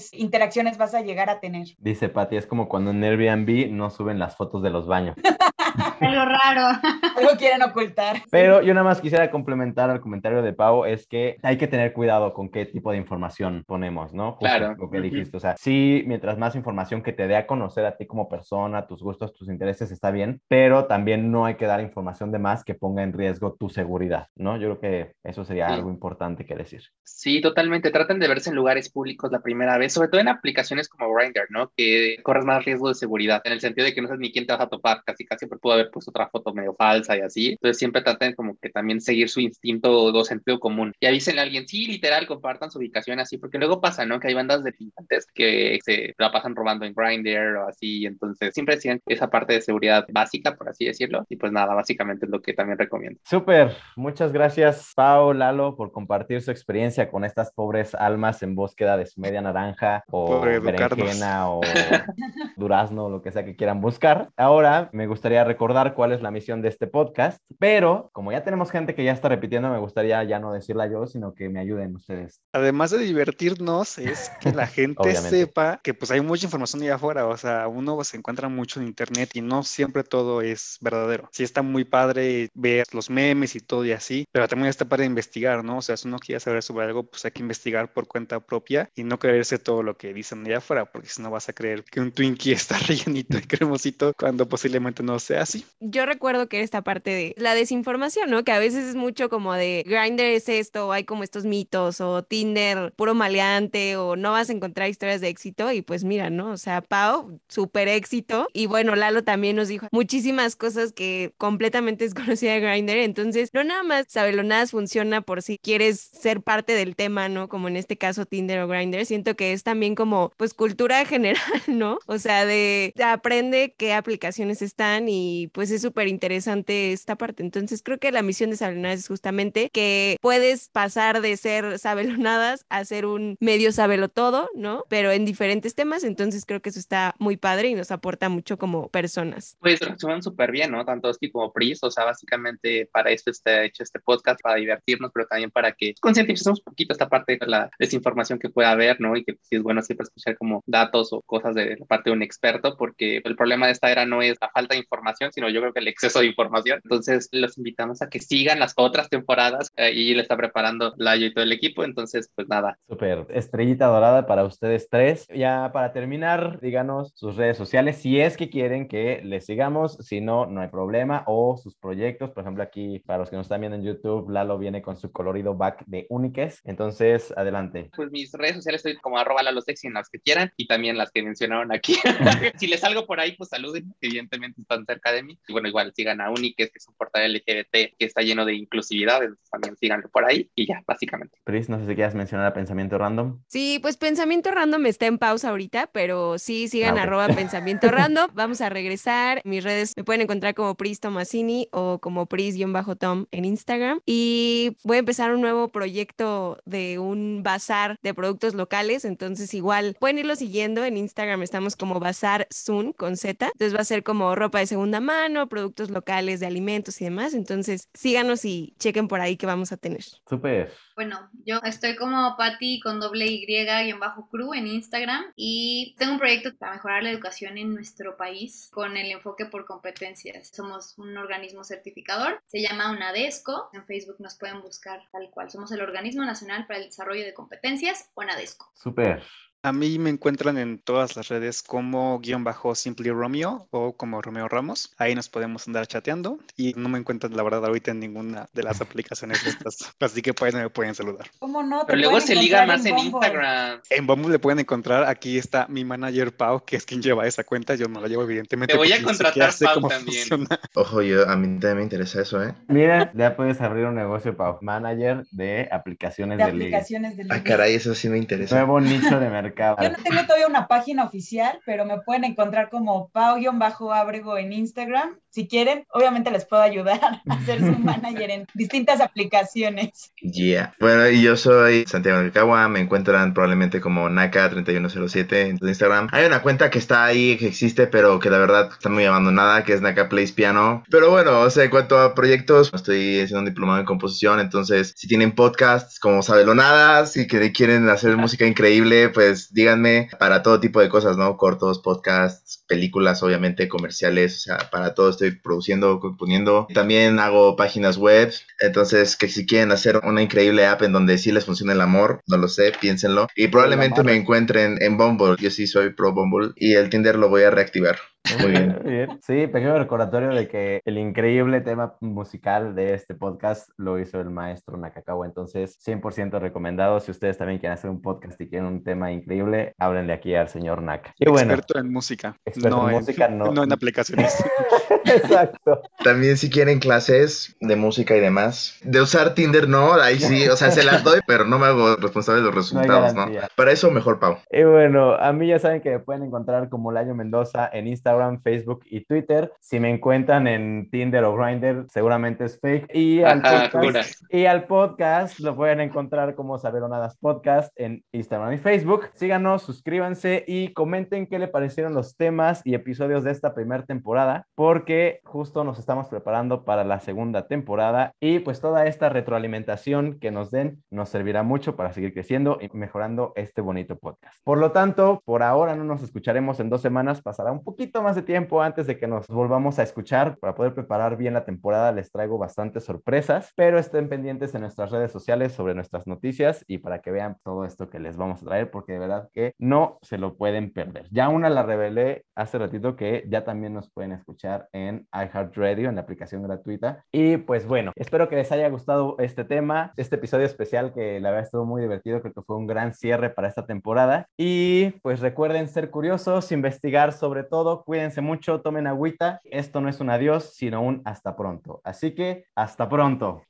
mayores interacciones vas a llegar a tener. Dice Pati, es como cuando en Airbnb no suben las fotos de los baños. Algo raro. Algo quieren ocultar. Pero yo nada más quisiera complementar al comentario de Pau, es que hay que tener cuidado con qué tipo de información ponemos, ¿no? Justo Claro. Lo que dijiste, o sea, sí, mientras más información información que te dé a conocer a ti como persona, tus gustos, tus intereses, está bien, pero también no hay que dar información de más que ponga en riesgo tu seguridad, ¿no? Yo creo que eso sería Sí. algo importante que decir. Sí, totalmente. Traten de verse en lugares públicos la primera vez, sobre todo en aplicaciones como Grindr, ¿no? Que corres más riesgo de seguridad, en el sentido de que no sabes ni quién te vas a topar, casi casi pudo haber puesto otra foto medio falsa y así. Entonces siempre traten como que también seguir su instinto o sentido común. Y avísenle a alguien, sí, literal, compartan su ubicación así, porque luego pasa, ¿no? Que hay bandas de pintantes que se la pasan robando en Grindr o así, entonces siempre sigan esa parte de seguridad básica, por así decirlo. Y pues nada, básicamente es lo que también recomiendo. Súper, muchas gracias Pau, Lalo, por compartir su experiencia con estas pobres almas en búsqueda de su media naranja o Por educarnos. berenjena o durazno, lo que sea que quieran buscar. Ahora me gustaría recordar cuál es la misión de este podcast, pero como ya tenemos gente que ya está repitiendo, me gustaría ya no decirla yo, sino que me ayuden ustedes. Además de divertirnos, es que la gente sepa que pues hay mucha información allá afuera, o sea, uno se encuentra mucho en internet y no siempre todo es verdadero. Sí está muy padre ver los memes y todo y así, pero también está padre investigar, ¿no? O sea, si uno quiere saber sobre algo, pues hay que investigar por cuenta propia y no creerse todo lo que dicen allá afuera, porque si no vas a creer que un Twinkie está rellenito y cremosito cuando posiblemente no sea así. Yo recuerdo que esta parte de la desinformación, ¿no? Que a veces es mucho como de Grindr es esto, hay como estos mitos, o Tinder puro maleante, o no vas a encontrar historias de éxito. Y pues mira, ¿no? O sea, Pau, súper éxito. Y bueno, Lalo también nos dijo muchísimas cosas que completamente desconocía de Grindr. Entonces, no nada más Sabelonadas funciona por si quieres ser parte del tema, ¿no? Como en este caso Tinder o Grindr. Siento que es también como, pues, cultura general, ¿no? O sea, de aprende qué aplicaciones están y pues es súper interesante esta parte. Entonces creo que la misión de Sabelonadas es justamente que puedes pasar de ser sabelonadas a ser un medio sabelo todo, ¿no? Pero en diferentes temas. Entonces creo que eso está muy padre y nos aporta mucho como personas. Pues resumen súper bien, ¿no? Tanto Oski como Pris, o sea, básicamente para esto está hecho este podcast, para divertirnos, pero también para que concienticemos un poquito esta parte de la desinformación que pueda haber, ¿no? Y que sí es bueno siempre escuchar como datos o cosas de la parte de un experto, porque el problema de esta era no es la falta de información, sino yo creo que el exceso de información. Entonces, los invitamos a que sigan las otras temporadas eh, y le está preparando Layo y todo el equipo, entonces, pues nada. Súper, estrellita dorada para ustedes tres. Ya para terminar, díganos sus redes sociales si es que quieren que les sigamos, si no, no hay problema, o sus proyectos. Por ejemplo, aquí, para los que nos están viendo en YouTube, Lalo viene con su colorido back de Uniques. Entonces, adelante. Pues mis redes sociales estoy como arroba lalosexy en las que quieran y también las que mencionaron aquí. si les salgo por ahí, pues saluden, evidentemente están cerca de mí. Y bueno, igual sigan a Uniques, que es un portal LGBT que está lleno de inclusividad, entonces también síganlo por ahí y ya, básicamente. Pris, no sé si quieras mencionar a Pensamiento Random. Sí, pues pensamiento random está en pausa ahorita, pero sí sigan Ah, arroba pensamiento random. Vamos a regresar. Mis redes me pueden encontrar como Pris Tomasini o como Pris-Tom en Instagram. Y voy a empezar un nuevo proyecto de un bazar de productos locales. Entonces, igual pueden irlo siguiendo. En Instagram estamos como Bazar Sun con Z. Entonces va a ser como ropa de segunda mano, productos locales de alimentos y demás. Entonces, síganos y chequen por ahí que vamos a tener. Súper. Bueno, yo estoy como Patty con doble Y guion bajo crew en Instagram y tengo un proyecto para mejorar la educación en nuestro país con el enfoque por competencias. Somos un organismo certificador, se llama UNADESCO. En Facebook nos pueden buscar tal cual. Somos el Organismo Nacional para el Desarrollo de Competencias, UNADESCO. Súper. Yes. A mí me encuentran en todas las redes como guion bajo Simply Romeo o como Romeo Ramos. Ahí nos podemos andar chateando y no me encuentran la verdad ahorita en ninguna de las aplicaciones estas. Así que pues me pueden saludar. ¿Cómo no? Te Pero luego se liga más en. Instagram. En Bumble le pueden encontrar, aquí está mi manager Pau, que es quien lleva esa cuenta. Yo no la llevo evidentemente. Te voy a contratar, Pau, también. funciona. Ojo, yo, a mí también me interesa eso, ¿eh? Mira, ya puedes abrir un negocio, Pau. Manager de aplicaciones de de, aplicaciones de Ah, ligue. caray, eso sí me interesa. Nuevo nicho de mercado. Yo no tengo todavía una página oficial, pero me pueden encontrar como Pau-Abrego en Instagram. Si quieren, obviamente les puedo ayudar a ser su manager en distintas aplicaciones. Yeah. Bueno, y yo soy Santiago Nakawa, me encuentran probablemente como Naka3107 en Instagram. Hay una cuenta que está ahí, que existe, pero que la verdad está muy abandonada, que es Naka Plays Piano. Pero bueno, o sea, en cuanto a proyectos, estoy haciendo un diplomado en composición, entonces si tienen podcasts como Sabelonadas y que quieren hacer música increíble, pues díganme para todo tipo de cosas, ¿no? Cortos, podcasts, películas, obviamente, comerciales, o sea, para todo estoy produciendo, componiendo. También hago páginas web. Entonces, que si quieren hacer una increíble app en donde sí les funciona el amor, no lo sé, piénsenlo. Y probablemente me encuentren en Bumble. Yo sí soy pro Bumble. Y el Tinder lo voy a reactivar. Muy bien. Bien. Sí, pequeño recordatorio de que el increíble tema musical de este podcast lo hizo el maestro Nakakawa. Entonces, 100% recomendado. Si ustedes también quieren hacer un podcast y quieren un tema increíble, háblenle aquí al señor Naka. Y bueno, Experto en música. Experto no en música, no. no en aplicaciones. exacto. También si quieren clases de música y demás. De usar Tinder, no, ahí sí, o sea, se las doy, pero no me hago responsable de los resultados, ¿no? Para eso mejor Pau. Y bueno, a mí ya saben que me pueden encontrar como Layo Mendoza en Instagram, Facebook y Twitter. Si me encuentran en Tinder o Grindr, seguramente es fake. Y al, Ajá, podcast, y al podcast lo pueden encontrar como Sabelonadas Podcast en Instagram y Facebook. Síganos, suscríbanse y comenten qué le parecieron los temas y episodios de esta primera temporada, porque justo nos estamos preparando para la segunda temporada y pues toda esta retroalimentación que nos den nos servirá mucho para seguir creciendo y mejorando este bonito podcast. Por lo tanto, por ahora no nos escucharemos en dos semanas, pasará un poquito más de tiempo antes de que nos volvamos a escuchar. Para poder preparar bien la temporada les traigo bastantes sorpresas, pero estén pendientes en nuestras redes sociales sobre nuestras noticias y para que vean todo esto que les vamos a traer, porque de verdad que no se lo pueden perder. Ya una la revelé hace ratito que ya también nos pueden escuchar en iHeartRadio, en la aplicación gratuita. Y pues bueno, espero que les haya gustado este tema, este episodio especial que la verdad estuvo muy divertido, creo que fue un gran cierre para esta temporada. Y pues recuerden ser curiosos, investigar sobre todo, cuídense mucho, tomen agüita. Esto no es un adiós, sino un hasta pronto. Así que hasta pronto.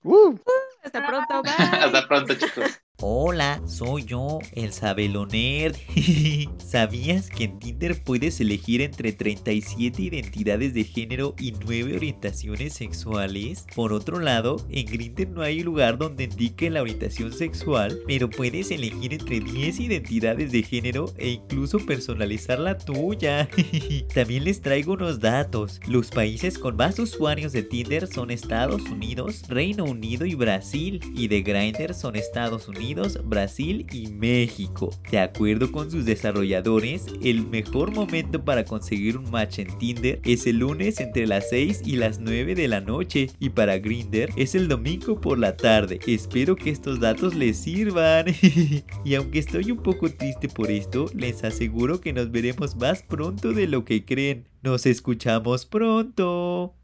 Hasta pronto, bye. Hasta pronto, chicos. Hola, soy yo, el Sabelonerd. ¿Sabías que en Tinder puedes elegir entre 37 identidades de género y 9 orientaciones sexuales? Por otro lado, en Grindr no hay lugar donde indique la orientación sexual, pero puedes elegir entre 10 identidades de género e incluso personalizar la tuya. También les traigo unos datos. Los países con más usuarios de Tinder son Estados Unidos, Reino Unido y Brasil, y de Grindr son Estados Unidos, Brasil y México. De acuerdo con sus desarrolladores, el mejor momento para conseguir un match en Tinder es el lunes entre las 6 y las 9 de la noche y para Grindr es el domingo por la tarde. Espero que estos datos les sirvan. y aunque estoy un poco triste por esto, les aseguro que nos veremos más pronto de lo que creen. Nos escuchamos pronto.